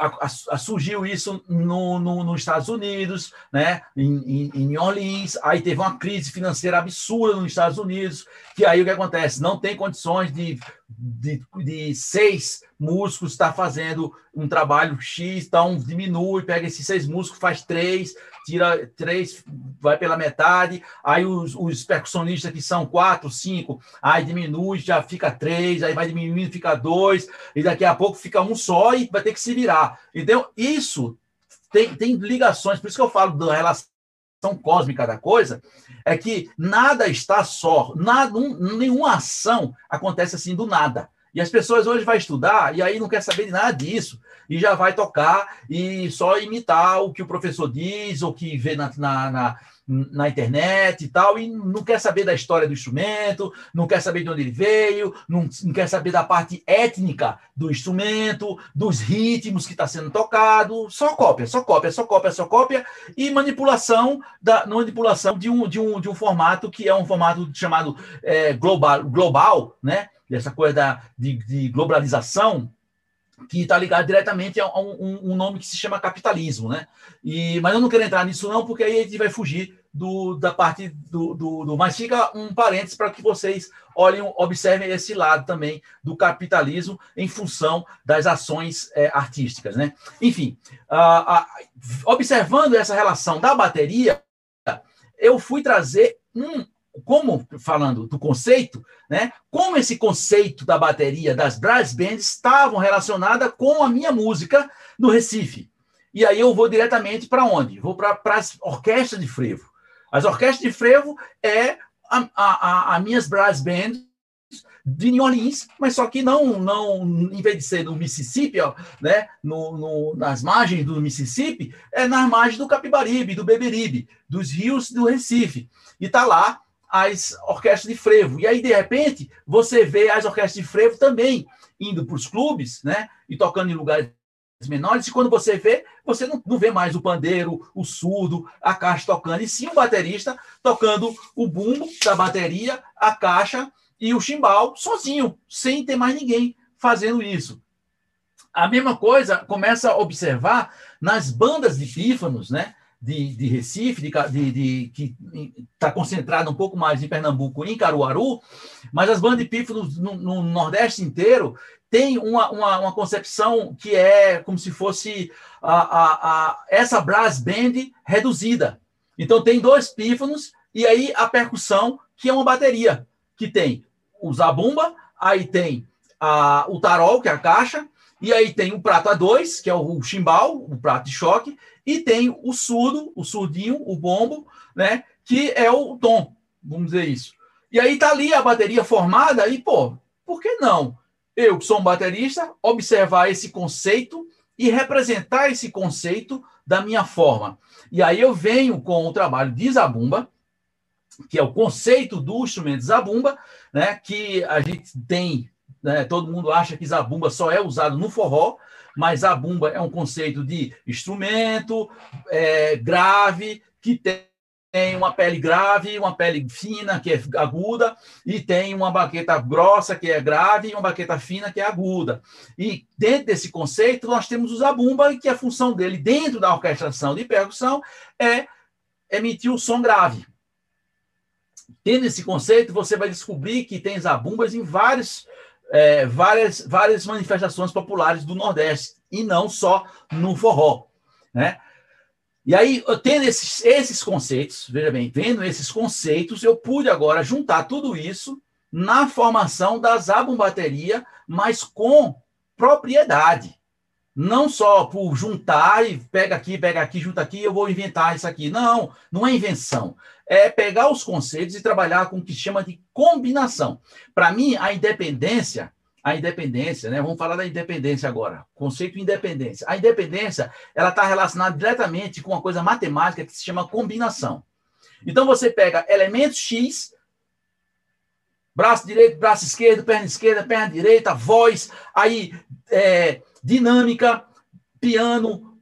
a, surgiu isso no, no, nos Estados Unidos, né, em, em, em Orleans, aí teve uma crise financeira absurda nos Estados Unidos que aí o que acontece não tem condições de de, de seis músicos está fazendo um trabalho X, então diminui, pega esses seis músicos, faz três, tira três, vai pela metade, aí os, os percussionistas que são quatro, cinco, aí diminui, já fica três, aí vai diminuindo, fica dois, e daqui a pouco fica um só e vai ter que se virar. Então, isso tem, tem ligações, por isso que eu falo da relação cósmica da coisa, é que nada está só, nada, um, nenhuma ação acontece assim do nada. E as pessoas hoje vão estudar e aí não quer saber de nada disso. E já vai tocar e só imitar o que o professor diz, ou que vê na, na, na na internet e tal, e não quer saber da história do instrumento, não quer saber de onde ele veio, não, não quer saber da parte étnica do instrumento, dos ritmos que está sendo tocado, só cópia, só cópia, só cópia, só cópia, e manipulação da manipulação de um, de um, de um formato que é um formato chamado é, global, global, né? Essa coisa da, de, de globalização, que está ligado diretamente a um, um, nome que se chama capitalismo, né? E, mas eu não quero entrar nisso não, porque aí a gente vai fugir do, da parte do, do, do Mas fica um parênteses para que vocês olhem, observem esse lado também do capitalismo em função das ações é, artísticas, né? Enfim, observando essa relação da bateria, eu fui trazer um, como falando do conceito, né? Como esse conceito da bateria das brass bands estavam relacionada com a minha música no Recife. E aí eu vou diretamente para onde? Vou para as orquestras de frevo. As orquestras de frevo é a, a, a minhas brass bands de New Orleans, mas só que não, não em vez de ser no Mississippi, ó, né, no, no, nas margens do Mississippi, é nas margens do Capibaribe, do Beberibe, dos rios do Recife. E está lá as orquestras de frevo. E aí, de repente, você vê as orquestras de frevo também indo para os clubes, né? E tocando em lugares menores, e quando você vê, você não, não vê mais o pandeiro, o surdo, a caixa tocando, e sim o baterista tocando o bumbo da bateria, a caixa e o chimbal sozinho, sem ter mais ninguém fazendo isso. A mesma coisa começa a observar nas bandas de pífanos, né? De, de Recife, de, de, de que está concentrada um pouco mais em Pernambuco, em Caruaru, mas as bandas de pífanos no, no, Nordeste inteiro têm uma, uma, uma, concepção que é como se fosse a, a, a, essa brass band reduzida. Então tem dois pífanos e aí a percussão, que é uma bateria, que tem o zabumba, aí tem a, o tarol, que é a caixa, e aí tem o prato A2, que é o chimbal, o prato de choque, e tem o surdo, o surdinho, o bombo, né? Que é o tom, vamos dizer isso. E aí tá ali a bateria formada, e, pô, por que não? Eu, que sou um baterista, observar esse conceito e representar esse conceito da minha forma. E aí eu venho com o trabalho de Zabumba, que é o conceito do instrumento Zabumba, né, que a gente tem, né, todo mundo acha que Zabumba só é usado no forró, mas a bumba é um conceito de instrumento é, grave, que tem uma pele grave, uma pele fina, que é aguda, e tem uma baqueta grossa, que é grave, e uma baqueta fina, que é aguda. E dentro desse conceito, nós temos o zabumba, que a função dele, dentro da orquestração de percussão, é emitir o som grave. Tendo esse conceito, você vai descobrir que tem zabumbas em vários é, várias, várias manifestações populares do Nordeste, e não só no forró. Né? E aí, tendo esses, esses conceitos, veja bem, vendo esses conceitos, eu pude agora juntar tudo isso na formação da zabumbateria, mas com propriedade. Não só por juntar e pega aqui, pega aqui, junta aqui, eu vou inventar isso aqui. Não, não é invenção. É pegar os conceitos e trabalhar com o que chama de combinação. Para mim, a independência, a independência, né? Vamos falar da independência agora. Conceito independência. A independência, ela está relacionada diretamente com uma coisa matemática que se chama combinação. Então você pega elementos X, braço direito, braço esquerdo, perna esquerda, perna direita, voz, aí é, dinâmica, piano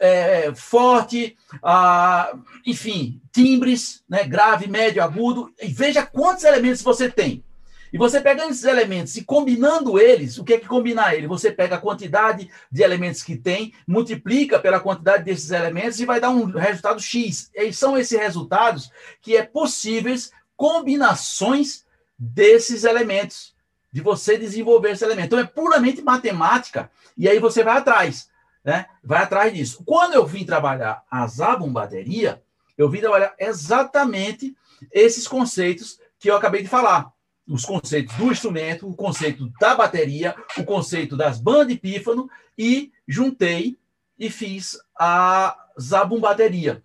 é, forte, ah, enfim, timbres, né, grave, médio, agudo, e veja quantos elementos você tem. E você pegando esses elementos e combinando eles, o que é que combinar ele? Você pega a quantidade de elementos que tem, multiplica pela quantidade desses elementos e vai dar um resultado X. E são esses resultados que é possíveis combinações desses elementos de você desenvolver esse elemento. Então é puramente matemática, e aí você vai atrás, né? Vai atrás disso. Quando eu vim trabalhar a Zabum bateria, eu vim trabalhar exatamente esses conceitos que eu acabei de falar. Os conceitos do instrumento, o conceito da bateria, o conceito das bandas pífano, e juntei e fiz a Zabum bateria. Né?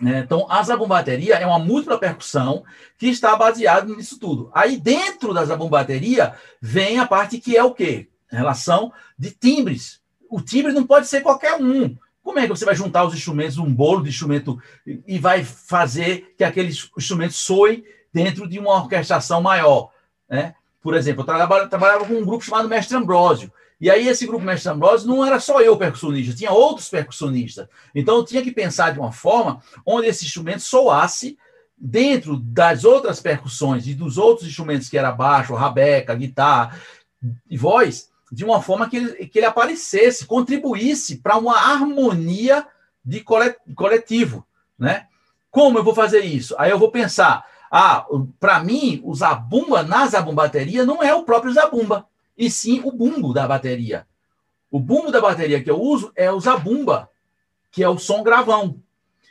Então, a zabumbateria é uma múltipla percussão que está baseada nisso tudo. Aí, dentro da zabumbateria, vem a parte que é o quê? relação de timbres. O timbre não pode ser qualquer um. Como é que você vai juntar os instrumentos, um bolo de instrumento, e vai fazer que aquele instrumento soe dentro de uma orquestração maior? Né? Por exemplo, eu trabalhava, trabalhava com um grupo chamado Mestre Ambrósio. E aí, esse grupo Mestre Ambrosio não era só eu percussionista, tinha outros percussionistas. Então, eu tinha que pensar de uma forma onde esse instrumento soasse dentro das outras percussões e dos outros instrumentos que era baixo, rabeca, guitarra e voz, de uma forma que ele, que ele aparecesse, contribuísse para uma harmonia de coletivo, né? Como eu vou fazer isso? Aí eu vou pensar, ah, para mim, o zabumba na zabumbateria não é o próprio zabumba e sim o bumbo da bateria. O bumbo da bateria que eu uso é o zabumba, que é o som gravão.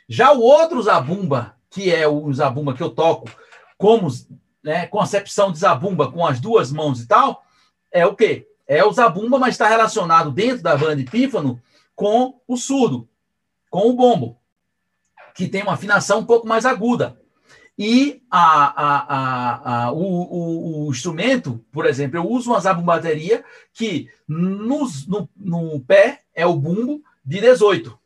Já o outro zabumba, que é o zabumba que eu toco como né, concepção de zabumba com as duas mãos e tal, é o quê? É o zabumba, mas está relacionado dentro da banda pífano com o surdo, com o bombo, que tem uma afinação um pouco mais aguda. E a, a, a, o, o, o, instrumento, por exemplo, eu uso uma zabumbateria que nos, no, no pé é o bumbo de 18.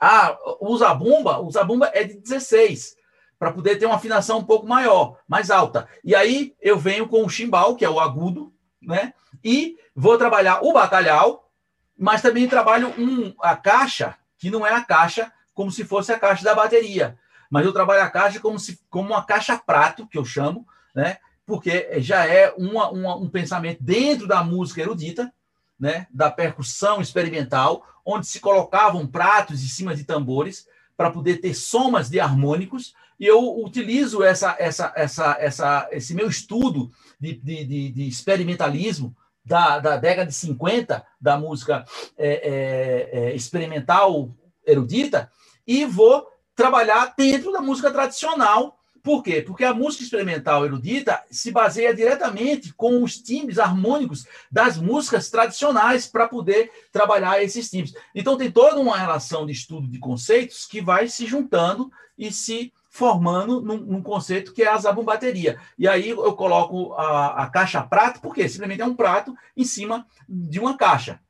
Ah, o zabumba, o zabumba é de 16, para poder ter uma afinação um pouco maior, mais alta. E aí eu venho com o chimbal, que é o agudo, né? E vou trabalhar o batalhau, mas também trabalho um, a caixa, que não é a caixa como se fosse a caixa da bateria mas eu trabalho a caixa como, se, como uma caixa prato, que eu chamo, né? porque já é uma, uma, um pensamento dentro da música erudita, né? da percussão experimental, onde se colocavam pratos em cima de tambores para poder ter somas de harmônicos, e eu utilizo essa, essa, essa, essa, esse meu estudo de, de, de, de experimentalismo da, da década de 50, da música é, é, é, experimental erudita, e vou trabalhar dentro da música tradicional. Por quê? Porque a música experimental erudita se baseia diretamente com os timbres harmônicos das músicas tradicionais para poder trabalhar esses timbres. Então tem toda uma relação de estudo de conceitos que vai se juntando e se formando num, num conceito que é a zabumbateria. E aí eu coloco a, a caixa prato, porque simplesmente é um prato em cima de uma caixa.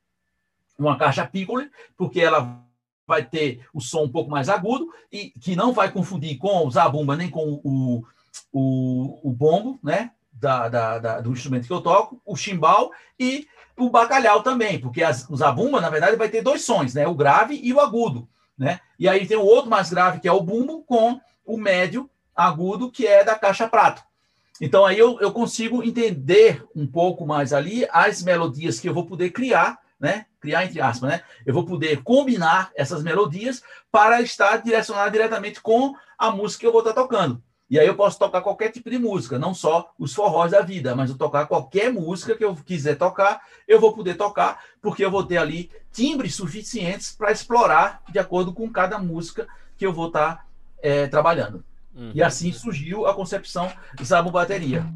Uma caixa piccolo, porque ela vai ter o som um pouco mais agudo e que não vai confundir com o zabumba nem com o, o, o bombo, né? Da, da, da, do instrumento que eu toco, o chimbal e o bacalhau também, porque as, o zabumba, na verdade, vai ter dois sons, né? O grave e o agudo, né? E aí tem o outro mais grave, que é o bumbo, com o médio agudo, que é da caixa prato. Então aí eu, eu consigo entender um pouco mais ali as melodias que eu vou poder criar né? Criar entre aspas, né? Eu vou poder combinar essas melodias para estar direcionado diretamente com a música que eu vou estar tocando. E aí eu posso tocar qualquer tipo de música, não só os forrós da vida, mas eu tocar qualquer música que eu quiser tocar, eu vou poder tocar, porque eu vou ter ali timbres suficientes para explorar de acordo com cada música que eu vou estar é, trabalhando. Uhum. E assim surgiu a concepção Zabu Bateria.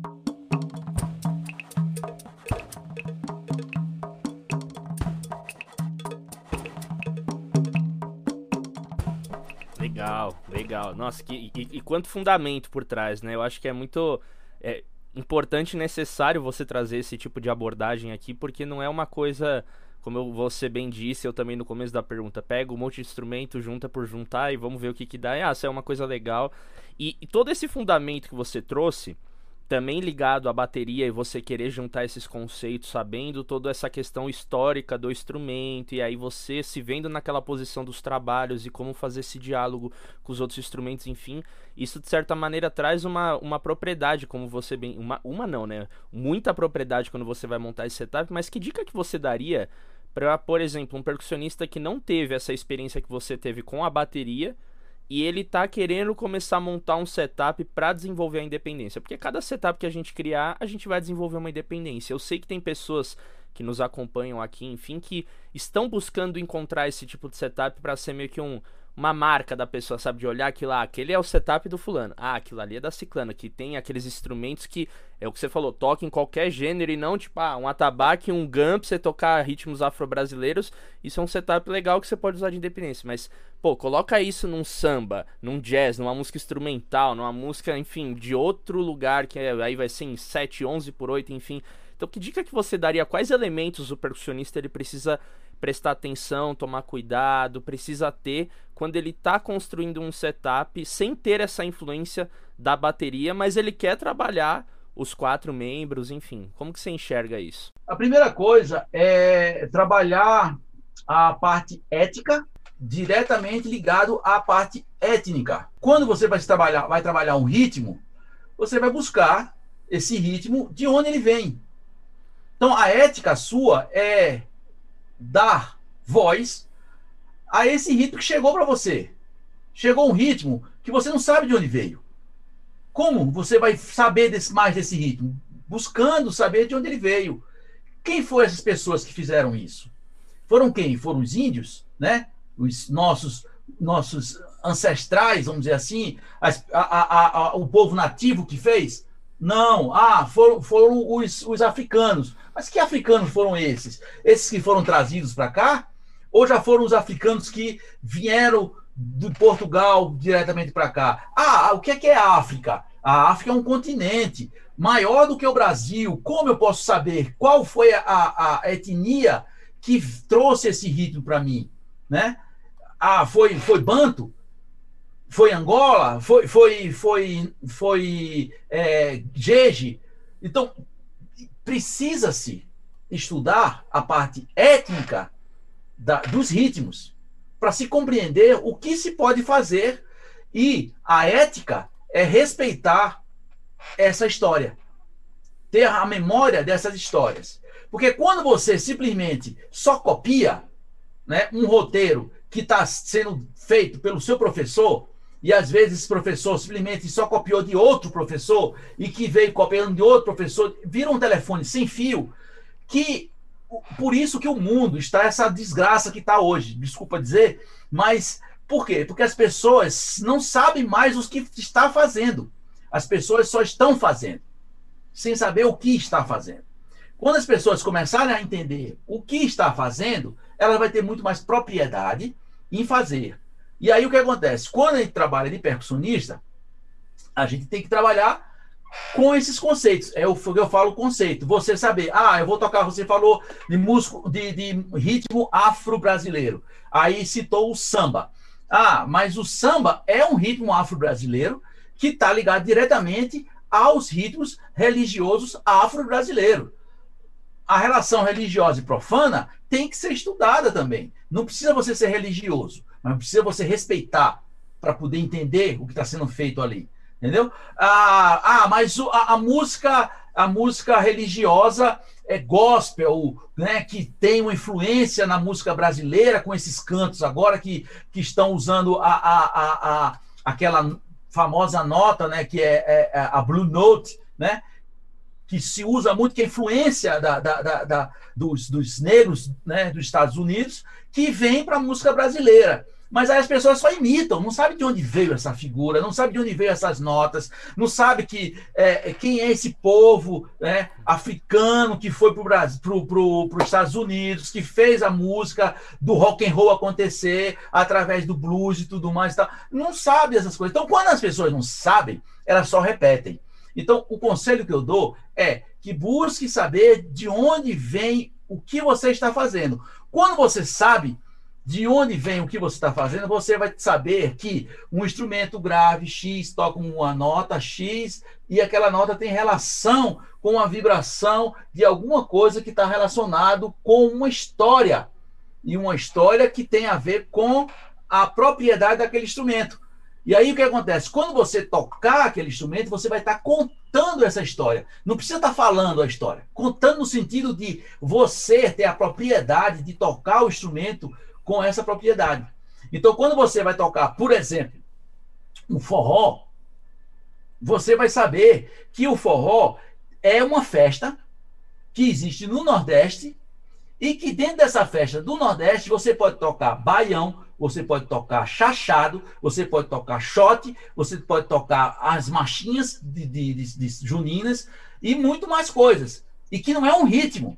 Legal. Nossa, que, e, e, quanto fundamento por trás, né? Eu acho que é muito é, importante e necessário você trazer esse tipo de abordagem aqui, porque não é uma coisa, como você bem disse, eu também no começo da pergunta, pega um monte de instrumento, junta por juntar e vamos ver o que que dá. E, ah, isso é uma coisa legal. E, e todo esse fundamento que você trouxe também ligado à bateria e você querer juntar esses conceitos, sabendo toda essa questão histórica do instrumento, e aí você se vendo naquela posição dos trabalhos e como fazer esse diálogo com os outros instrumentos, enfim, isso de certa maneira traz uma, uma propriedade, como você bem. Uma, uma não, né? Muita propriedade quando você vai montar esse setup, mas que dica que você daria para, por exemplo, um percussionista que não teve essa experiência que você teve com a bateria? E ele tá querendo começar a montar um setup para desenvolver a independência. Porque cada setup que a gente criar, a gente vai desenvolver uma independência. Eu sei que tem pessoas que nos acompanham aqui, enfim, que estão buscando encontrar esse tipo de setup para ser meio que um uma marca da pessoa, sabe? De olhar que lá, aquele é o setup do fulano. Ah, aquilo ali é da ciclana, que tem aqueles instrumentos que, é o que você falou, toca em qualquer gênero e não, tipo, ah, um atabaque, um gump, você tocar ritmos afro-brasileiros. Isso é um setup legal que você pode usar de independência. Mas, pô, coloca isso num samba, num jazz, numa música instrumental, numa música, enfim, de outro lugar, que é, aí vai ser em 7, 11 por 8, enfim. Então, que dica que você daria? Quais elementos o percussionista ele precisa prestar atenção, tomar cuidado, precisa ter quando ele está construindo um setup sem ter essa influência da bateria, mas ele quer trabalhar os quatro membros, enfim. Como que você enxerga isso? A primeira coisa é trabalhar a parte ética diretamente ligado à parte étnica. Quando você vai trabalhar, vai trabalhar um ritmo, você vai buscar esse ritmo de onde ele vem. Então a ética sua é dar voz a esse ritmo que chegou para você. Chegou um ritmo que você não sabe de onde veio. Como você vai saber desse, mais desse ritmo? Buscando saber de onde ele veio. Quem foram essas pessoas que fizeram isso? Foram quem? Foram os índios, né? Os nossos nossos ancestrais, vamos dizer assim, as, a, a, a, o povo nativo que fez? Não. Ah, foram, foram os, os africanos. Mas que africanos foram esses? Esses que foram trazidos para cá? Ou já foram os africanos que vieram de Portugal diretamente para cá? Ah, o que é, que é África? A África é um continente maior do que o Brasil. Como eu posso saber qual foi a, a etnia que trouxe esse ritmo para mim? Né? Ah, foi, foi Banto? Foi Angola? Foi, foi, foi, foi é, Jeje? Então, precisa-se estudar a parte étnica da, dos ritmos para se compreender o que se pode fazer e a ética é respeitar essa história, ter a memória dessas histórias. Porque quando você simplesmente só copia né, um roteiro que está sendo feito pelo seu professor, e às vezes esse professor simplesmente só copiou de outro professor e que veio copiando de outro professor, vira um telefone sem fio, que por isso que o mundo está essa desgraça que está hoje, desculpa dizer, mas por quê? Porque as pessoas não sabem mais o que está fazendo. As pessoas só estão fazendo, sem saber o que está fazendo. Quando as pessoas começarem a entender o que está fazendo, ela vai ter muito mais propriedade em fazer. E aí o que acontece? Quando a gente trabalha de percussionista, a gente tem que trabalhar com esses conceitos. É o que eu falo conceito. Você saber, ah, eu vou tocar, você falou de músico, de, de ritmo afro-brasileiro. Aí citou o samba. Ah, mas o samba é um ritmo afro-brasileiro que está ligado diretamente aos ritmos religiosos afro-brasileiros. A relação religiosa e profana tem que ser estudada também. Não precisa você ser religioso mas precisa você respeitar para poder entender o que está sendo feito ali. Entendeu? Ah, ah mas a, a, música a música religiosa é gospel, né, que tem uma influência na música brasileira com esses cantos agora que, que estão usando a, a, a, aquela famosa nota, né, que é, é, é, a blue note, né, que se usa muito, que é influência da, da, da, da dos, dos negros né, dos Estados Unidos, que vem para a música brasileira. Mas aí as pessoas só imitam, não sabe de onde veio essa figura, não sabe de onde veio essas notas, não sabe que é, quem é esse povo né, africano que foi para pro, pro, os Estados Unidos, que fez a música do rock and roll acontecer através do blues e tudo mais. E tal. Não sabe essas coisas. Então, quando as pessoas não sabem, elas só repetem. Então, o conselho que eu dou é que busque saber de onde vem o que você está fazendo. Quando você sabe, de onde vem o que você está fazendo, você vai saber que um instrumento grave X toca uma nota X e aquela nota tem relação com a vibração de alguma coisa que está relacionado com uma história. E uma história que tem a ver com a propriedade daquele instrumento. E aí o que acontece? Quando você tocar aquele instrumento, você vai estar contando essa história. Não precisa estar falando a história. Contando no sentido de você ter a propriedade de tocar o instrumento com essa propriedade. Então, quando você vai tocar, por exemplo, um forró, você vai saber que o forró é uma festa que existe no Nordeste e que dentro dessa festa do Nordeste você pode tocar baião, você pode tocar chachado, você pode tocar shot, você pode tocar as marchinhas de, de, de, de juninas e muito mais coisas. E que não é um ritmo,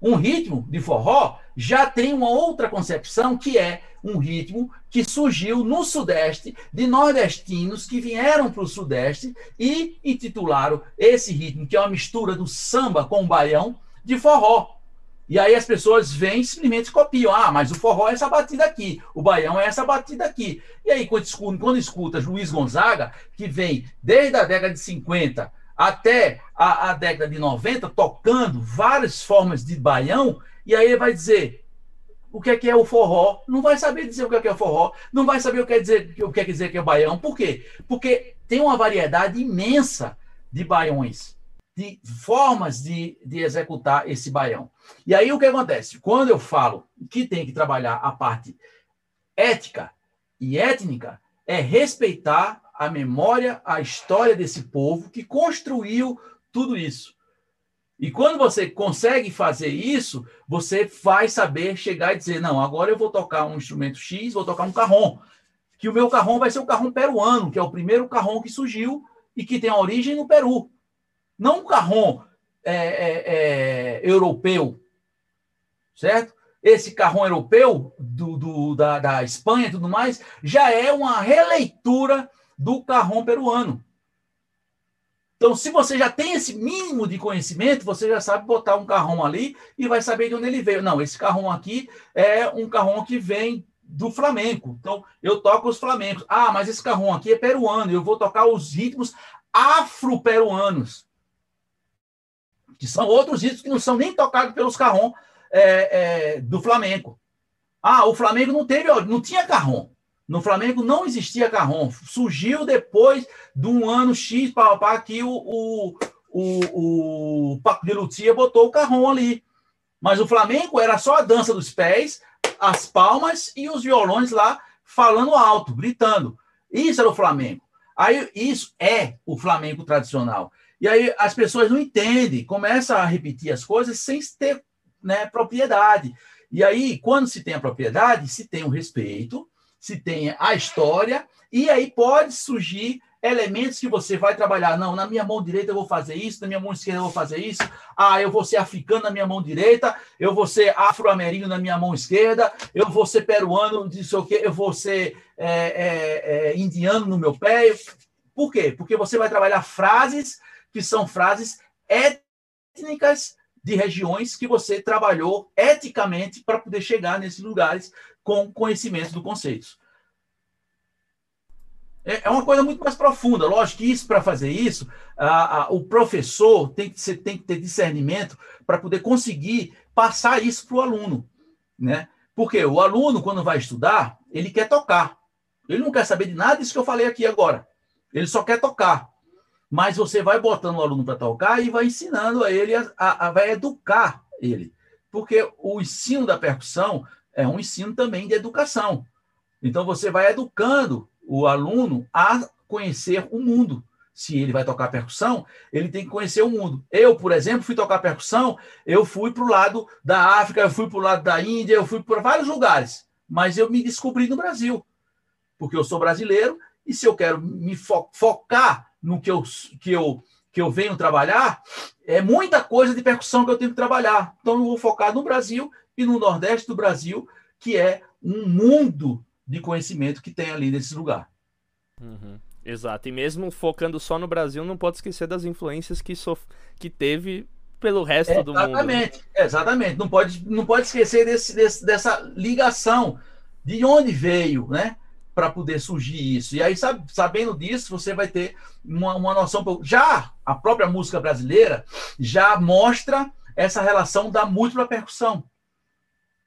um ritmo de forró já tem uma outra concepção que é um ritmo que surgiu no Sudeste de nordestinos que vieram para o Sudeste e intitularam esse ritmo, que é uma mistura do samba com o baião, de forró. E aí as pessoas vêm e simplesmente copiam. Ah, mas o forró é essa batida aqui, o baião é essa batida aqui. E aí, quando escuta, quando escuta Luiz Gonzaga, que vem desde a década de 50 até a, a, década de 90, tocando várias formas de baião, e aí ele vai dizer o que é que é o forró, não vai saber dizer o que é que é o forró, não vai saber o que é dizer o que é dizer que é o baião. Por quê? Porque tem uma variedade imensa de baiões, de formas de, de executar esse baião. E aí o que acontece? Quando eu falo que tem que trabalhar a parte ética e étnica, é respeitar a memória, a história desse povo que construiu tudo isso. E quando você consegue fazer isso, você vai saber chegar e dizer: não, agora eu vou tocar um instrumento X, vou tocar um carrom. Que o meu carrom vai ser o carrom peruano, que é o primeiro carrom que surgiu e que tem origem no Peru. Não um carrom é, é, é, europeu, certo? esse carrão europeu do, do, da, da Espanha e tudo mais, já é uma releitura do carrão peruano. Então, se você já tem esse mínimo de conhecimento, você já sabe botar um carrão ali e vai saber de onde ele veio. Não, esse carrão aqui é um carrão que vem do flamenco. Então, eu toco os flamencos. Ah, mas esse carrão aqui é peruano. Eu vou tocar os ritmos afro-peruanos. Que são outros ritmos que não são nem tocados pelos carrão é, é, do Flamengo. Ah, o Flamengo não teve, não tinha carrom. No Flamengo não existia carrom. Surgiu depois de um ano X para que o, o, o, o Paco de Lutia botou o carrom ali. Mas o Flamengo era só a dança dos pés, as palmas e os violões lá falando alto, gritando. Isso era o Flamengo. Aí isso é o Flamengo tradicional. E aí as pessoas não entendem, começam a repetir as coisas sem ter né, propriedade. E aí, quando se tem a propriedade, se tem o respeito, se tem a história, e aí pode surgir elementos que você vai trabalhar. Não, na minha mão direita eu vou fazer isso, na minha mão esquerda eu vou fazer isso. Ah, eu vou ser africano na minha mão direita, eu vou ser afro-americano na minha mão esquerda, eu vou ser peruano, não sei o quê, eu vou ser é, é, é, indiano no meu pé. Por quê? Porque você vai trabalhar frases que são frases étnicas de regiões que você trabalhou eticamente para poder chegar nesses lugares com conhecimento do conceito. É, é uma coisa muito mais profunda. Lógico que isso, para fazer isso, a, a, o professor tem que, ser, tem que ter discernimento para poder conseguir passar isso para o aluno. Né? Porque o aluno, quando vai estudar, ele quer tocar. Ele não quer saber de nada disso que eu falei aqui agora. Ele só quer tocar mas você vai botando o aluno para tocar e vai ensinando a ele, a, a, vai educar ele. Porque o ensino da percussão é um ensino também de educação. Então você vai educando o aluno a conhecer o mundo. Se ele vai tocar percussão, ele tem que conhecer o mundo. Eu, por exemplo, fui tocar percussão, eu fui para o lado da África, eu fui para o lado da Índia, eu fui para vários lugares, mas eu me descobri no Brasil. porque eu sou brasileiro, e se eu quero me fo focar no que eu, que, eu, que eu venho trabalhar, é muita coisa de percussão que eu tenho que trabalhar. Então, eu vou focar no Brasil e no Nordeste do Brasil, que é um mundo de conhecimento que tem ali nesse lugar. Uhum. Exato. E mesmo focando só no Brasil, não pode esquecer das influências que, sof... que teve pelo resto é, do mundo. Exatamente, exatamente. Não pode, não pode esquecer desse, desse, dessa ligação de onde veio, né? Para poder surgir isso. E aí, sabe, sabendo disso, você vai ter uma, uma noção. Já a própria música brasileira já mostra essa relação da múltipla percussão.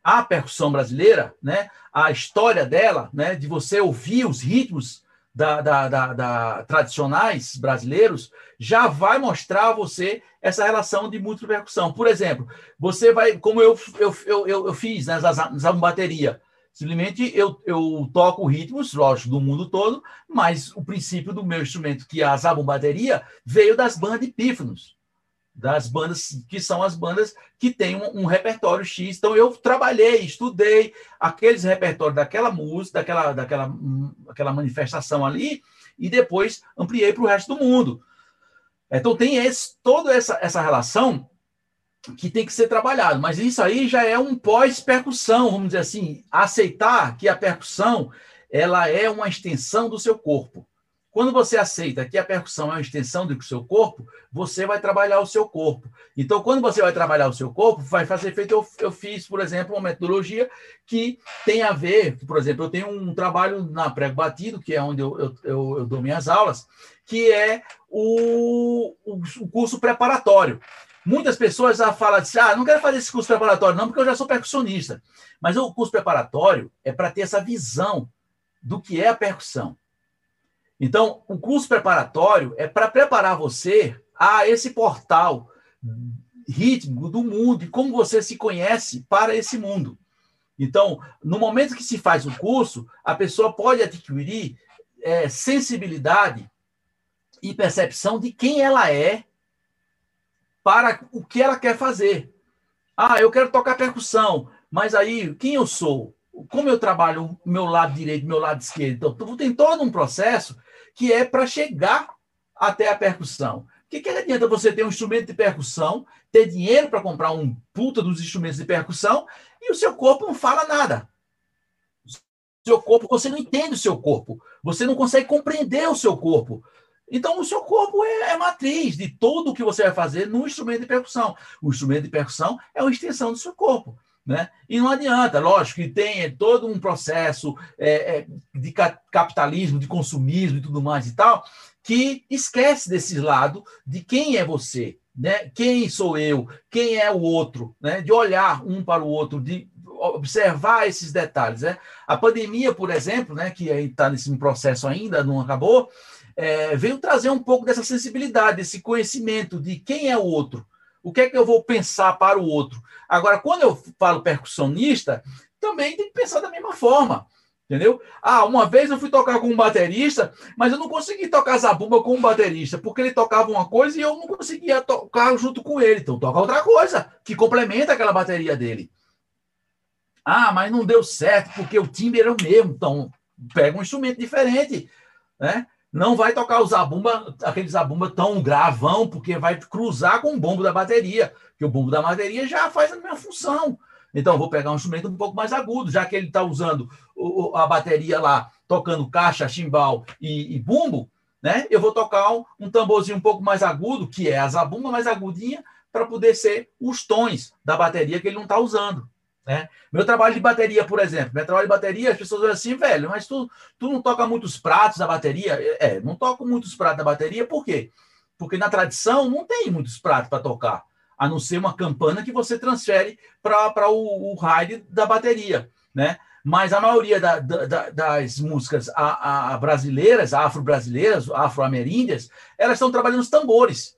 A percussão brasileira, né? A história dela, né? De você ouvir os ritmos da, da, da, da, tradicionais brasileiros já vai mostrar a você essa relação de múltipla percussão. Por exemplo, você vai, como eu, eu, eu, eu fiz né, na bateria, simplesmente eu, eu toco ritmos, lógico, do mundo todo, mas o princípio do meu instrumento, que é a zabumbateria, veio das bandas de pífanos das bandas que são as bandas que têm um, um, repertório X. Então eu trabalhei, estudei aqueles repertórios daquela música, daquela, daquela, daquela manifestação ali, e depois ampliei para o resto do mundo. Então tem esse, toda essa, essa relação que tem que ser trabalhado, mas isso aí já é um pós-percussão, vamos dizer assim, aceitar que a percussão ela é uma extensão do seu corpo. Quando você aceita que a percussão é uma extensão do seu corpo, você vai trabalhar o seu corpo. Então, quando você vai trabalhar o seu corpo, vai fazer feito. Eu, eu fiz, por exemplo, uma metodologia que tem a ver, por exemplo, eu tenho um trabalho na prego batido, que é onde eu, eu, eu, eu dou minhas aulas, que é o, o, o curso preparatório. Muitas pessoas já falam assim: ah, não quero fazer esse curso preparatório, não, porque eu já sou percussionista. Mas o curso preparatório é para ter essa visão do que é a percussão. Então, o curso preparatório é para preparar você a esse portal rítmico do mundo e como você se conhece para esse mundo. Então, no momento que se faz o curso, a pessoa pode adquirir é, sensibilidade e percepção de quem ela é para o que ela quer fazer. Ah, eu quero tocar percussão, mas aí quem eu sou? Como eu trabalho o meu lado direito, meu lado esquerdo? Então, tem todo um processo que é para chegar até a percussão. O que, que adianta você ter um instrumento de percussão, ter dinheiro para comprar um puta dos instrumentos de percussão e o seu corpo não fala nada? O seu corpo, você não entende o seu corpo, você não consegue compreender o seu corpo. Então, o seu corpo é, é matriz de tudo o que você vai fazer no instrumento de percussão. O instrumento de percussão é uma extensão do seu corpo. Né? E não adianta, lógico que tem todo um processo é, é, de capitalismo, de consumismo e tudo mais e tal, que esquece desse lado de quem é você, né? quem sou eu, quem é o outro, né? de olhar um para o outro, de observar esses detalhes. Né? A pandemia, por exemplo, né, que está nesse processo ainda, não acabou, é, veio trazer um pouco dessa sensibilidade, esse conhecimento de quem é o outro, o que é que eu vou pensar para o outro? Agora, quando eu falo percussionista, também tem que pensar da mesma forma. Entendeu? Ah, uma vez eu fui tocar com um baterista, mas eu não consegui tocar zabumba com um baterista, porque ele tocava uma coisa e eu não conseguia tocar junto com ele. Então toca outra coisa, que complementa aquela bateria dele. Ah, mas não deu certo, porque o timbre era o mesmo. Então, pega um instrumento diferente, né? Não vai tocar o zabumba, aquele zabumba tão gravão, porque vai cruzar com o bombo da bateria, que o bombo da bateria já faz a mesma função. Então, vou pegar um instrumento um pouco mais agudo, já que ele está usando o, a bateria lá, tocando caixa, chimbal e, e bumbo, né? Eu vou tocar um, um, tamborzinho um pouco mais agudo, que é a zabumba mais agudinha, para poder ser os tons da bateria que ele não está usando. Né? Meu trabalho de bateria, por exemplo, meu trabalho de bateria, as pessoas dizem assim, velho, mas tu, tu não toca muitos pratos da bateria? É, não toco muitos pratos da bateria, por quê? Porque na tradição não tem muitos pratos para tocar, a não ser uma campana que você transfere para o, o raio da bateria, né? Mas a maioria da, da, das músicas a, a brasileiras, afro-brasileiras, afro-ameríndias, elas estão trabalhando os tambores.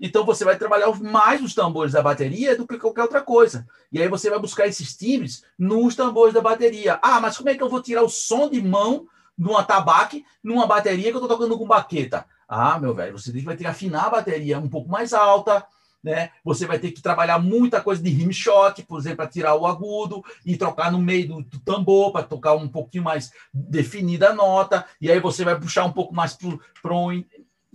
Então você vai trabalhar mais os tambores da bateria do que qualquer outra coisa. E aí você vai buscar esses timbres nos tambores da bateria. Ah, mas como é que eu vou tirar o som de mão numa tabaque, numa bateria que eu estou tocando com baqueta? Ah, meu velho, você vai ter que afinar a bateria um pouco mais alta, né? Você vai ter que trabalhar muita coisa de rim shot, por exemplo, para tirar o agudo e trocar no meio do, do tambor para tocar um pouquinho mais definida a nota, e aí você vai puxar um pouco mais para um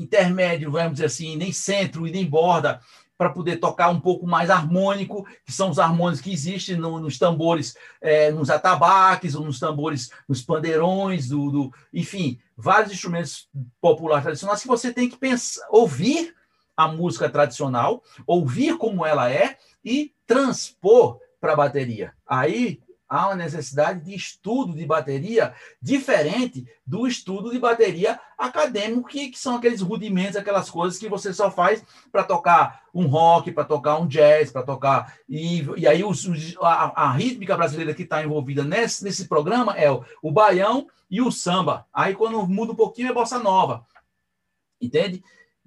intermédio, vamos dizer assim, nem centro e nem borda, para poder tocar um pouco mais harmônico, que são os harmônicos que existem no, nos tambores, é, nos atabaques, ou nos tambores, nos pandeirões, do, do, enfim, vários instrumentos populares tradicionais que você tem que pensar, ouvir a música tradicional, ouvir como ela é e transpor para a bateria. Aí há uma necessidade de estudo de bateria diferente do estudo de bateria acadêmico, que, que são aqueles rudimentos, aquelas coisas que você só faz para tocar um rock, para tocar um jazz, para tocar. E, e aí os, os, a, a, rítmica brasileira que está envolvida nesse, nesse programa é o, o baião e o samba. Aí quando muda um pouquinho é bossa nova. Entende?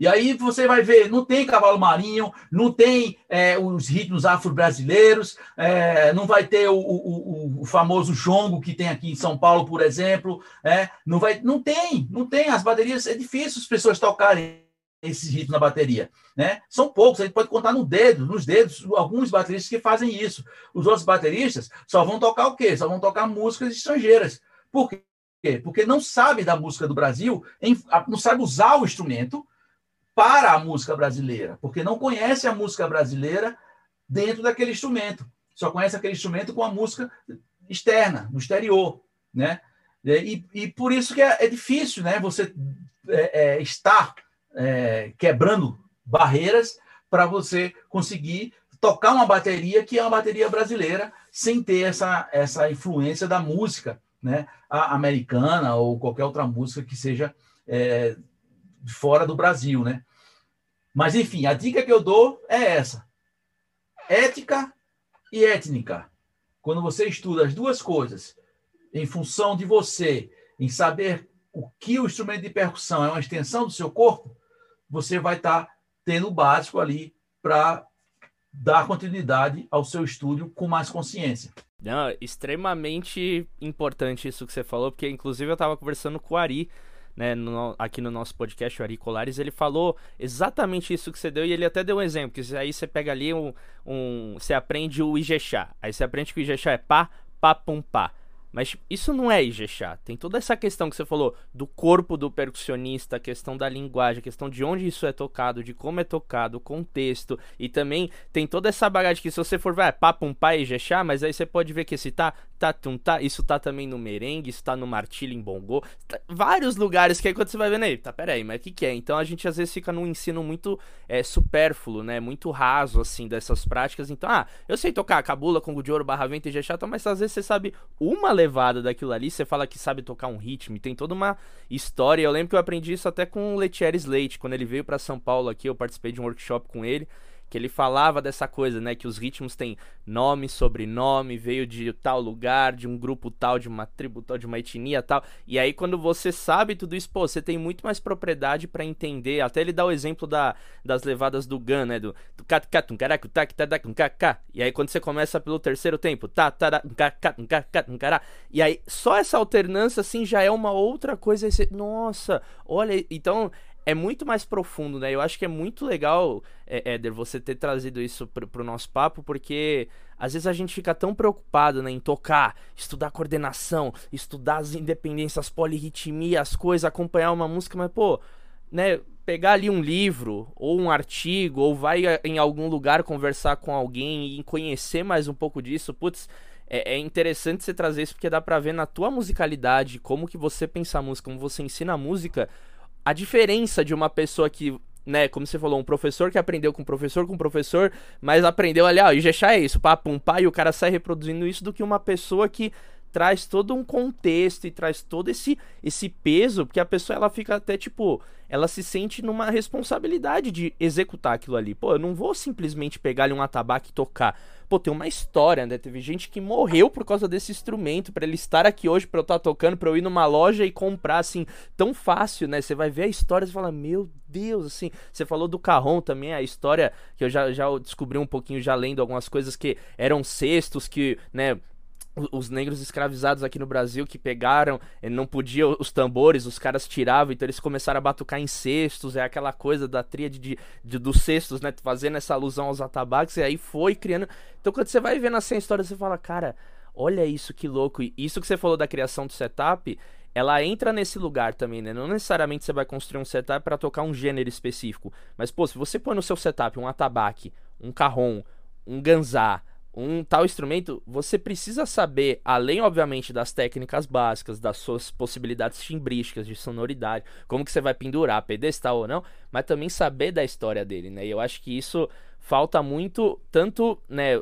E aí você vai ver, não tem cavalo marinho, não tem é, os ritmos afro-brasileiros, é, não vai ter o, o, o, famoso jongo que tem aqui em São Paulo, por exemplo, é, não vai, não tem, não tem as baterias, é difícil as pessoas tocarem esses ritmos na bateria, né? São poucos, a gente pode contar no dedo, nos dedos, alguns bateristas que fazem isso. Os outros bateristas só vão tocar o quê? Só vão tocar músicas estrangeiras. Por quê? Porque não sabe da música do Brasil, não sabe usar o instrumento para a música brasileira, porque não conhece a música brasileira dentro daquele instrumento. Só conhece aquele instrumento com a música externa, no exterior, né? E, e por isso que é, é difícil, né? Você é, é, estar é, quebrando barreiras para você conseguir tocar uma bateria que é uma bateria brasileira sem ter essa, essa influência da música, né? A americana ou qualquer outra música que seja é, fora do Brasil, né? Mas, enfim, a dica que eu dou é essa: ética e étnica. Quando você estuda as duas coisas, em função de você, em saber o que o instrumento de percussão é uma extensão do seu corpo, você vai estar tá tendo o básico ali para dar continuidade ao seu estudo com mais consciência. Não, extremamente importante isso que você falou, porque inclusive eu estava conversando com o Ari né, no, aqui no nosso podcast, o Ari Colares, ele falou exatamente isso que você deu e ele até deu um exemplo, que aí você pega ali um, um você aprende o Ijexá, aí você aprende que o Ijexá é pá, pá, pum, pá. Mas isso não é Ijexá. Tem toda essa questão que você falou do corpo do percussionista, a questão da linguagem, a questão de onde isso é tocado, de como é tocado, o contexto. E também tem toda essa bagagem que se você for ver, é papo um pai Ijexá, mas aí você pode ver que esse tá, tá, tá, isso tá também no merengue, isso tá no martilho em bongô. Tá, vários lugares que aí quando você vai vendo aí, tá, peraí, mas o que que é? Então a gente às vezes fica num ensino muito é, supérfluo, né? Muito raso, assim, dessas práticas. Então, ah, eu sei tocar cabula, congo de ouro, barra vento e Ijexá, tá, mas às vezes você sabe uma levada daquilo ali, você fala que sabe tocar um ritmo, e tem toda uma história. Eu lembro que eu aprendi isso até com o Letieri Slate, quando ele veio para São Paulo aqui, eu participei de um workshop com ele que ele falava dessa coisa, né, que os ritmos têm nome, sobrenome, veio de tal lugar, de um grupo tal, de uma tribo tal, de uma etnia tal. E aí quando você sabe tudo isso, pô, você tem muito mais propriedade para entender. Até ele dá o exemplo da, das levadas do Gun, né, do E aí quando você começa pelo terceiro tempo, tá tá. E aí só essa alternância assim já é uma outra coisa, nossa, olha, então é muito mais profundo, né? Eu acho que é muito legal, é, Éder, você ter trazido isso pro, pro nosso papo, porque às vezes a gente fica tão preocupado né, em tocar, estudar coordenação, estudar as independências, polirritmia, as coisas, acompanhar uma música, mas, pô, né, pegar ali um livro, ou um artigo, ou vai em algum lugar conversar com alguém e conhecer mais um pouco disso, putz, é, é, interessante você trazer isso porque dá pra ver na tua musicalidade, como que você pensa a música, como você ensina a música, a diferença de uma pessoa que, né, como você falou, um professor que aprendeu com professor com professor, mas aprendeu ali, ó, ah, Ijexá é isso, pá, pum, pá, e o cara sai reproduzindo isso, do que uma pessoa que traz todo um contexto e traz todo esse esse peso, porque a pessoa ela fica até tipo, ela se sente numa responsabilidade de executar aquilo ali. Pô, eu não vou simplesmente pegar ali um atabaque e tocar. Pô, tem uma história, né? Teve gente que morreu por causa desse instrumento, para ele estar aqui hoje, para eu estar tá tocando, para eu ir numa loja e comprar assim, tão fácil, né? Você vai ver a história e fala, meu Deus, assim. Você falou do carrom também, a história que eu já, já descobri um pouquinho, já lendo algumas coisas que eram cestos que, né? Os negros escravizados aqui no Brasil que pegaram, eh, não podiam os tambores, os caras tiravam, então eles começaram a batucar em cestos, é aquela coisa da tríade de, de, dos cestos, né? Fazendo essa alusão aos atabaques, e aí foi criando. Então quando você vai vendo assim a história, você fala, cara, olha isso que louco. E isso que você falou da criação do setup, ela entra nesse lugar também, né? Não necessariamente você vai construir um setup para tocar um gênero específico. Mas, pô, se você põe no seu setup um atabaque, um carrom, um ganzá, um tal instrumento, você precisa saber, além, obviamente, das técnicas básicas, das suas possibilidades timbrísticas, de sonoridade, como que você vai pendurar, pedestal ou não, mas também saber da história dele, né? E eu acho que isso falta muito, tanto, né,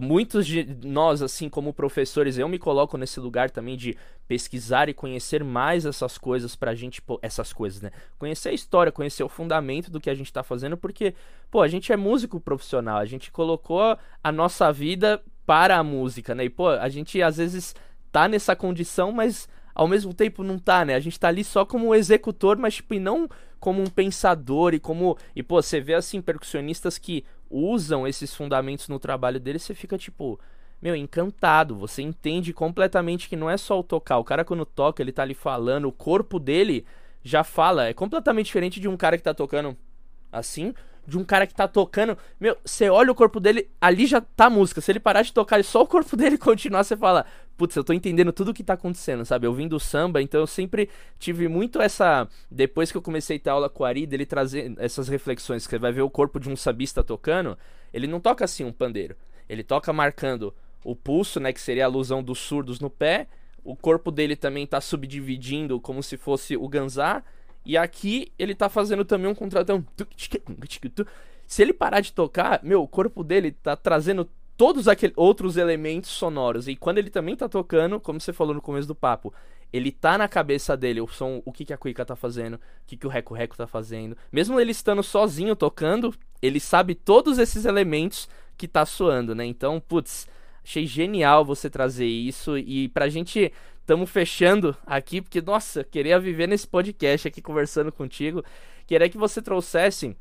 muitos de nós, assim como professores, eu me coloco nesse lugar também de pesquisar e conhecer mais essas coisas pra gente, pô, essas coisas, né? Conhecer a história, conhecer o fundamento do que a gente tá fazendo, porque, pô, a gente é músico profissional, a gente colocou a nossa vida para a música, né? E, pô, a gente às vezes tá nessa condição, mas ao mesmo tempo não tá, né? A gente tá ali só como executor, mas, tipo, e não como um pensador e como. E, pô, você vê assim, percussionistas que usam esses fundamentos no trabalho deles, você fica tipo, meu, encantado. Você entende completamente que não é só o tocar. O cara, quando toca, ele tá ali falando, o corpo dele já fala. É completamente diferente de um cara que tá tocando assim, de um cara que tá tocando. Meu, você olha o corpo dele, ali já tá música. Se ele parar de tocar e só o corpo dele continuar, você fala, putz, eu tô entendendo tudo o que tá acontecendo, sabe? Eu vim do samba, então eu sempre tive muito essa. Depois que eu comecei a ter aula com o Ari, dele trazer essas reflexões, que você vai ver o corpo de um sabista tocando, ele não toca assim um pandeiro. Ele toca marcando o pulso, né? Que seria a alusão dos surdos no pé. O corpo dele também tá subdividindo como se fosse o ganzá. E aqui ele tá fazendo também um contratão. Se ele parar de tocar, meu, o corpo dele tá trazendo todos aqueles outros elementos sonoros. E quando ele também tá tocando, como você falou no começo do papo, ele tá na cabeça dele o som, o que, que a Cuica tá fazendo, o que, que o Reco Reco tá fazendo. Mesmo ele estando sozinho tocando, ele sabe todos esses elementos que tá soando, né? Então, putz, achei genial você trazer isso. E pra gente, estamos fechando aqui, porque, nossa, queria viver nesse podcast aqui conversando contigo. Queria que você trouxesse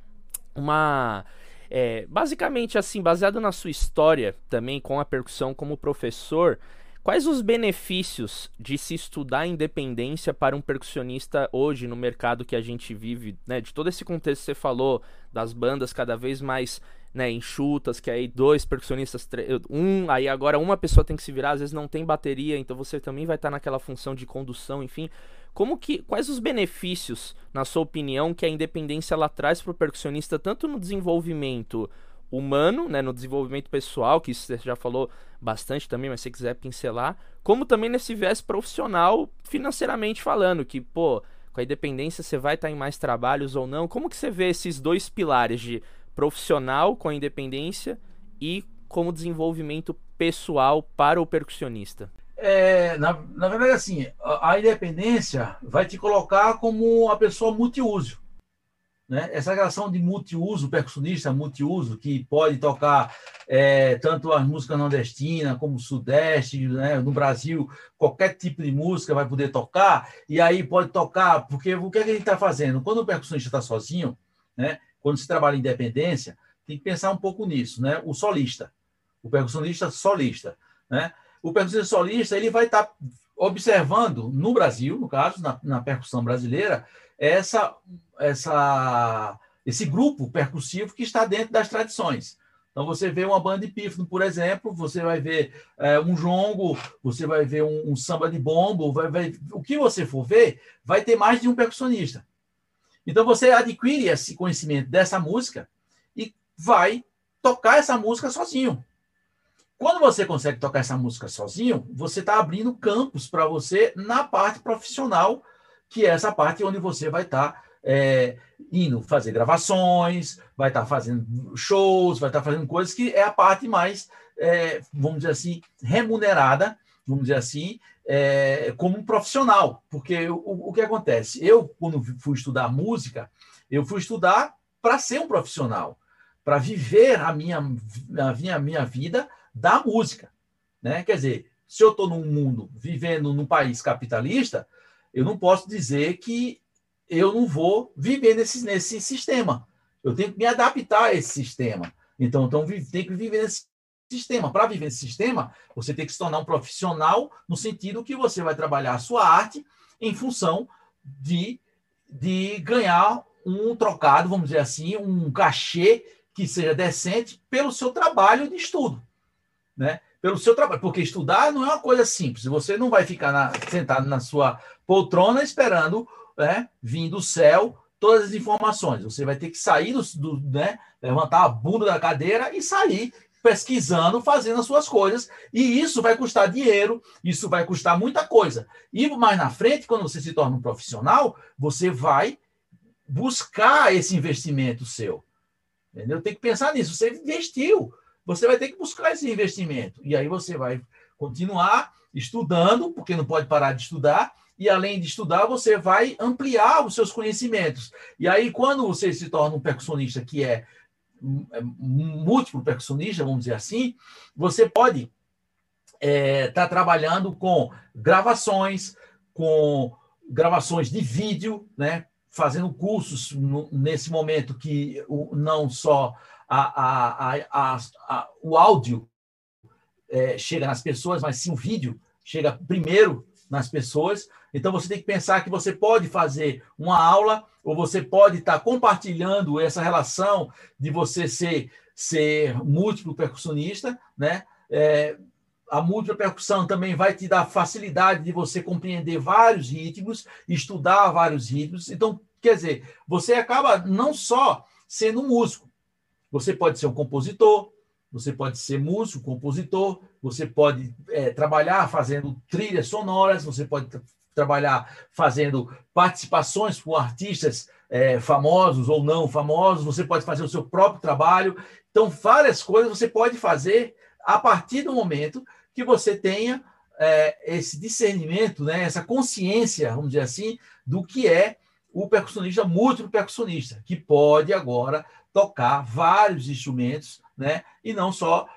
uma é, basicamente, assim, baseado na sua história também com a percussão como professor, quais os benefícios de se estudar independência para um percussionista hoje no mercado que a gente vive, né? De todo esse contexto que você falou, das bandas cada vez mais né, enxutas, que aí dois percussionistas, um, aí agora uma pessoa tem que se virar, às vezes não tem bateria, então você também vai estar naquela função de condução, enfim. Como que, quais os benefícios, na sua opinião, que a independência ela traz para o percussionista, tanto no desenvolvimento humano, né, no desenvolvimento pessoal, que você já falou bastante também, mas se quiser pincelar, como também nesse viés profissional, financeiramente falando, que, pô, com a independência você vai estar em mais trabalhos ou não. Como que você vê esses dois pilares de profissional com a independência e como desenvolvimento pessoal para o percussionista? É, na, na verdade, assim, a, a, independência vai te colocar como a pessoa multiuso. Né? Essa relação de multiuso, percussionista multiuso, que pode tocar é, tanto as músicas nordestinas como sudeste, né? no Brasil, qualquer tipo de música vai poder tocar, e aí pode tocar, porque o que, é que a gente está fazendo? Quando o percussionista está sozinho, né? quando se trabalha em independência, tem que pensar um pouco nisso, né? o solista, o percussionista solista. Né? O percussionista solista ele vai estar tá observando no Brasil, no caso, na, na percussão brasileira, essa, essa, esse grupo percussivo que está dentro das tradições. Então, você vê uma banda de pífano, por exemplo, você vai ver é, um jongo, você vai ver um, um samba de bombo, vai, vai, o que você for ver, vai ter mais de um percussionista. Então, você adquire esse conhecimento dessa música e vai tocar essa música sozinho. Quando você consegue tocar essa música sozinho, você está abrindo campos para você na parte profissional, que é essa parte onde você vai estar tá, é, indo fazer gravações, vai estar tá fazendo shows, vai estar tá fazendo coisas que é a parte mais, é, vamos dizer assim, remunerada, vamos dizer assim, é, como um profissional. Porque o, o que acontece? Eu, quando fui estudar música, eu fui estudar para ser um profissional, para viver a minha, a minha, a minha vida da música. Né? Quer dizer, se eu estou num mundo, vivendo num país capitalista, eu não posso dizer que eu não vou viver nesse, nesse sistema. Eu tenho que me adaptar a esse sistema. Então, então tem que viver nesse sistema. Para viver nesse sistema, você tem que se tornar um profissional no sentido que você vai trabalhar a sua arte em função de, de ganhar um trocado, vamos dizer assim, um cachê que seja decente pelo seu trabalho de estudo, né? Pelo seu trabalho, porque estudar não é uma coisa simples. Você não vai ficar na, sentado na sua poltrona esperando né, vir do céu todas as informações. Você vai ter que sair do, do né, levantar a bunda da cadeira e sair pesquisando, fazendo as suas coisas, e isso vai custar dinheiro, isso vai custar muita coisa. E mais na frente, quando você se torna um profissional, você vai buscar esse investimento seu. Entendeu? Tem que pensar nisso. Você investiu, você vai ter que buscar esse investimento. E aí você vai continuar estudando, porque não pode parar de estudar, e além de estudar, você vai ampliar os seus conhecimentos. E aí, quando você se torna um percussionista que é é, múltiplo percussionista, vamos dizer assim, você pode estar é, tá trabalhando com gravações, com gravações de vídeo, né? fazendo cursos nesse momento que não só a, a, a, o áudio é, chega nas pessoas, mas sim o vídeo chega primeiro nas pessoas. Então você tem que pensar que você pode fazer uma aula ou você pode estar compartilhando essa relação de você ser, ser múltiplo percussionista, né? É, a múltipla percussão também vai te dar facilidade de você compreender vários ritmos, estudar vários ritmos. Então, quer dizer, você acaba não só sendo músico, você pode ser um compositor, você pode ser músico, compositor, você pode é, trabalhar fazendo trilhas sonoras, você pode trabalhar fazendo participações com artistas é, famosos ou não famosos, você pode fazer o seu próprio trabalho. Então, várias coisas você pode fazer a partir do momento que você tenha é, esse discernimento, né, essa consciência, vamos dizer assim, do que é o percussionista múltiplo percussionista, que pode agora tocar vários instrumentos, né, e não só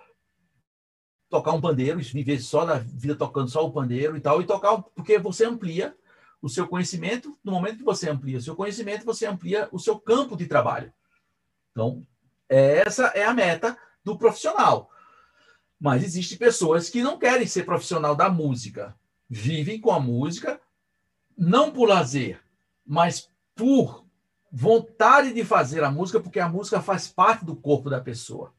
tocar um pandeiro, viver só da vida tocando só o pandeiro e tal, e tocar, porque você amplia o seu conhecimento, no momento que você amplia o seu conhecimento, você amplia o seu campo de trabalho. Então, essa é a meta do profissional. Mas existem pessoas que não querem ser profissional da música, vivem com a música, não por lazer, mas por vontade de fazer a música, porque a música faz parte do corpo da pessoa.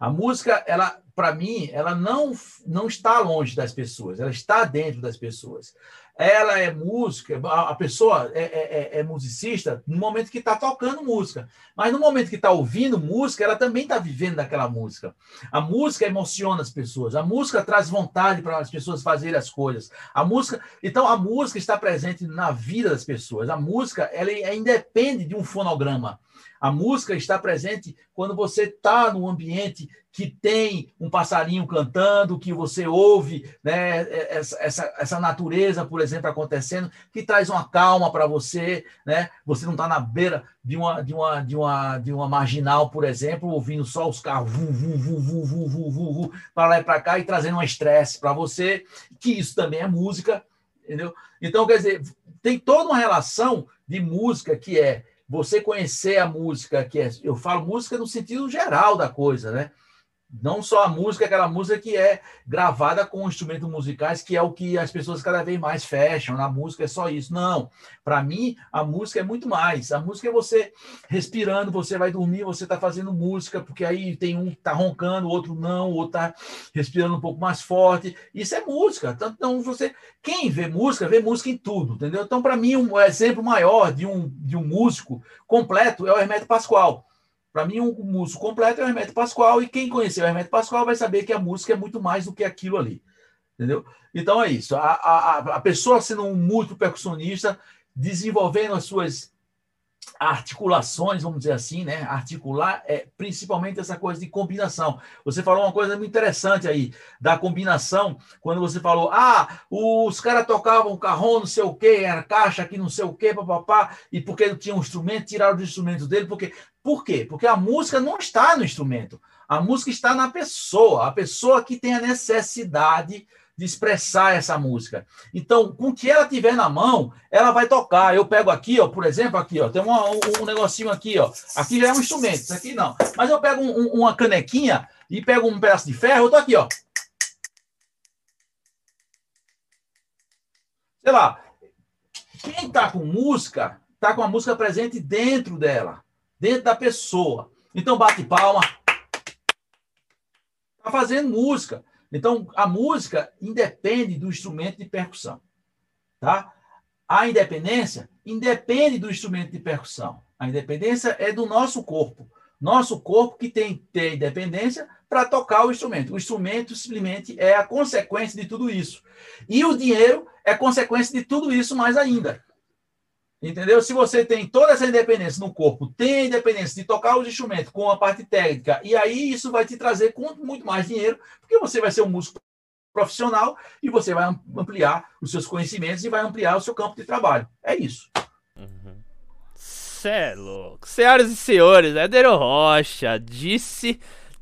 A música, ela, para mim, ela não, não está longe das pessoas, ela está dentro das pessoas ela é música, a pessoa é, é, é, é musicista no momento que está tocando música. Mas no momento que está ouvindo música, ela também está vivendo daquela música. A música emociona as pessoas, a música traz vontade para as pessoas fazerem as coisas. A música, então a música está presente na vida das pessoas. A música, ela é, independe de um fonograma. A música está presente quando você está num ambiente que tem um passarinho cantando, que você ouve né, é, essa, essa, essa natureza, por exemplo, acontecendo, que traz uma calma para você. Né? Você não está na beira de uma, de, uma, de, uma, de uma marginal, por exemplo, ouvindo só os carros para lá e para cá e trazendo um estresse para você, que isso também é música. Entendeu? Então, quer dizer, tem toda uma relação de música que é você conhecer a música, que é, eu falo música no sentido geral da coisa, né? Não só a música, aquela música que é gravada com instrumentos musicais, que é o que as pessoas cada vez mais fecham. Na música é só isso. Não. Para mim, a música é muito mais. A música é você respirando, você vai dormir, você está fazendo música, porque aí tem um que está roncando, o outro não, o outro está respirando um pouco mais forte. Isso é música. Então, você. Quem vê música, vê música em tudo, entendeu? Então, para mim, um exemplo maior de um, de um músico completo é o Hermeto Pascoal para mim, um músico completo é o Hermeto Pascoal, e quem conheceu o Hermeto Pascoal vai saber que a música é muito mais do que aquilo ali. Entendeu? Então é isso. A, a, a pessoa sendo um múltiplo percussionista, desenvolvendo as suas articulações, vamos dizer assim, né? Articular é principalmente essa coisa de combinação. Você falou uma coisa muito interessante aí da combinação, quando você falou: "Ah, os caras tocavam carrão, não sei o quê, era caixa aqui, não sei o quê, papapá, e porque não tinha um instrumento, tiraram os instrumentos dele, porque por quê? Porque a música não está no instrumento. A música está na pessoa, a pessoa que tem a necessidade de expressar essa música. Então, com o que ela tiver na mão, ela vai tocar. Eu pego aqui, ó, por exemplo, aqui, ó, tem uma, um, um, negocinho aqui, ó. Aqui já é um instrumento, isso aqui não. Mas eu pego um, uma canequinha, e pego um pedaço de ferro, eu tô aqui, ó. Sei lá, quem tá com música, tá com a música presente dentro dela, dentro da pessoa. Então bate palma. Tá fazendo música. Então a música independe do instrumento de percussão, tá? A independência independe do instrumento de percussão. A independência é do nosso corpo. Nosso corpo que tem que ter independência para tocar o instrumento. O instrumento simplesmente é a consequência de tudo isso. E o dinheiro é consequência de tudo isso mais ainda. Entendeu? Se você tem toda essa independência no corpo, tem a independência de tocar os instrumentos com a parte técnica, e aí isso vai te trazer muito mais dinheiro, porque você vai ser um músico profissional e você vai ampliar os seus conhecimentos e vai ampliar o seu campo de trabalho. É isso. Uhum. Cê é louco. Senhoras e senhores, Éder Rocha disse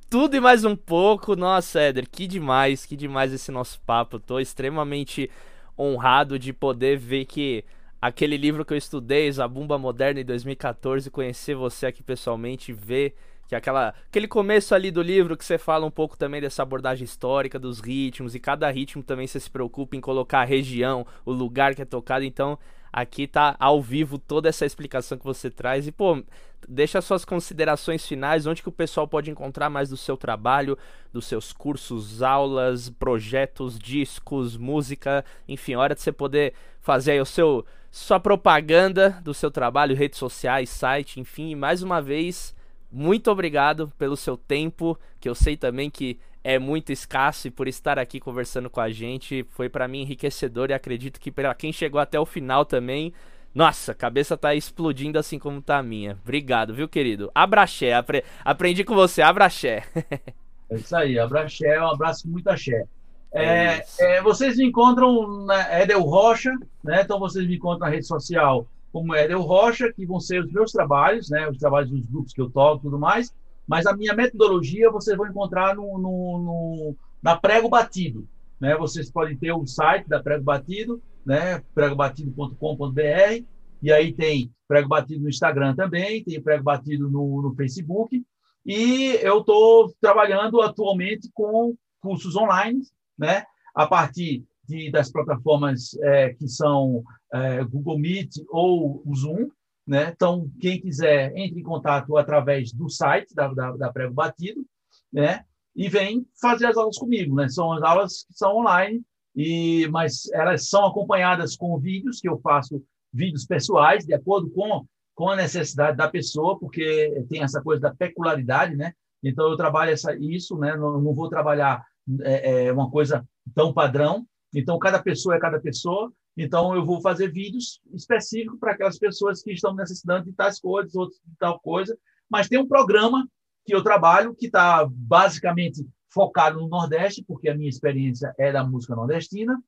tudo e mais um pouco. Nossa, Éder, que demais, que demais esse nosso papo. Tô extremamente honrado de poder ver que aquele livro que eu estudei, Zabumba Moderna, em 2014, conhecer você aqui pessoalmente, ver que aquela, aquele começo ali do livro que você fala um pouco também dessa abordagem histórica dos ritmos, e cada ritmo também você se preocupa em colocar a região, o lugar que é tocado, então aqui tá ao vivo toda essa explicação que você traz, e pô, deixa suas considerações finais, onde que o pessoal pode encontrar mais do seu trabalho, dos seus cursos, aulas, projetos, discos, música, enfim, hora de você poder fazer aí o seu sua propaganda do seu trabalho, redes sociais, site, enfim, mais uma vez, muito obrigado pelo seu tempo, que eu sei também que é muito escasso e por estar aqui conversando com a gente, foi para mim enriquecedor e acredito que para quem chegou até o final também, nossa, a cabeça tá explodindo assim como tá a minha. Obrigado, viu, querido? Abraxé, apre aprendi com você, abraxé. é isso aí, abraxé, um abraço com muita axé. É, é, vocês me encontram na Edel Rocha, né? Então vocês me encontram na rede social como Edel Rocha, que vão ser os meus trabalhos, né? Os trabalhos dos grupos que eu toco e tudo mais. Mas a minha metodologia vocês vão encontrar no, no, no, na Prego Batido. Né? Vocês podem ter o site da Prego Batido, né? pregobatido.com.br, e aí tem Prego Batido no Instagram também, tem Prego Batido no, no Facebook. E eu estou trabalhando atualmente com cursos online né? a partir de, das plataformas é, que são é, Google Meet ou o Zoom. Né? Então, quem quiser, entre em contato através do site da, da, da Prego Batido né? e vem fazer as aulas comigo. Né? São as aulas que são online, e, mas elas são acompanhadas com vídeos, que eu faço vídeos pessoais, de acordo com, com a necessidade da pessoa, porque tem essa coisa da peculiaridade, né? Então, eu trabalho essa, isso, né? não, não vou trabalhar é, é uma coisa tão padrão. Então, cada pessoa é cada pessoa. Então, eu vou fazer vídeos específicos para aquelas pessoas que estão necessitando de tais coisas, outras de tal coisa. Mas tem um programa que eu trabalho que está basicamente focado no Nordeste, porque a minha experiência é da música nordestina.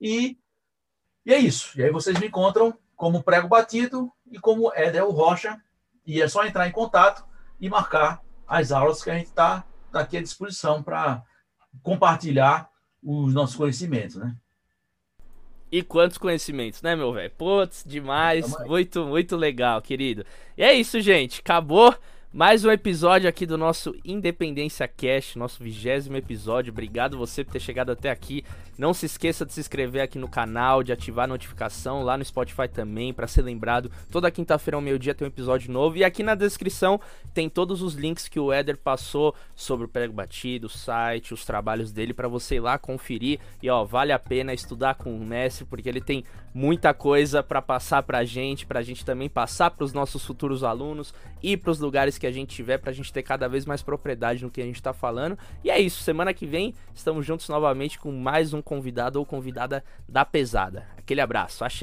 E, e é isso. E aí vocês me encontram como Prego Batido e como Edel Rocha. E é só entrar em contato e marcar as aulas que a gente está tá aqui à disposição para compartilhar os nossos conhecimentos, né? E quantos conhecimentos, né, meu velho? Putz, demais. Muito, muito legal, querido. E é isso, gente. Acabou. Mais um episódio aqui do nosso Independência Cash, nosso vigésimo episódio. Obrigado você por ter chegado até aqui. Não se esqueça de se inscrever aqui no canal, de ativar a notificação lá no Spotify também, para ser lembrado. Toda quinta-feira ao meio-dia tem um episódio novo. E aqui na descrição tem todos os links que o Éder passou sobre o Prego Batido, o site, os trabalhos dele, para você ir lá conferir. E ó, vale a pena estudar com o mestre, porque ele tem muita coisa para passar pra gente, pra gente também passar para os nossos futuros alunos e para os lugares que que a gente tiver pra gente ter cada vez mais propriedade no que a gente tá falando. E é isso, semana que vem estamos juntos novamente com mais um convidado ou convidada da pesada. Aquele abraço, achei.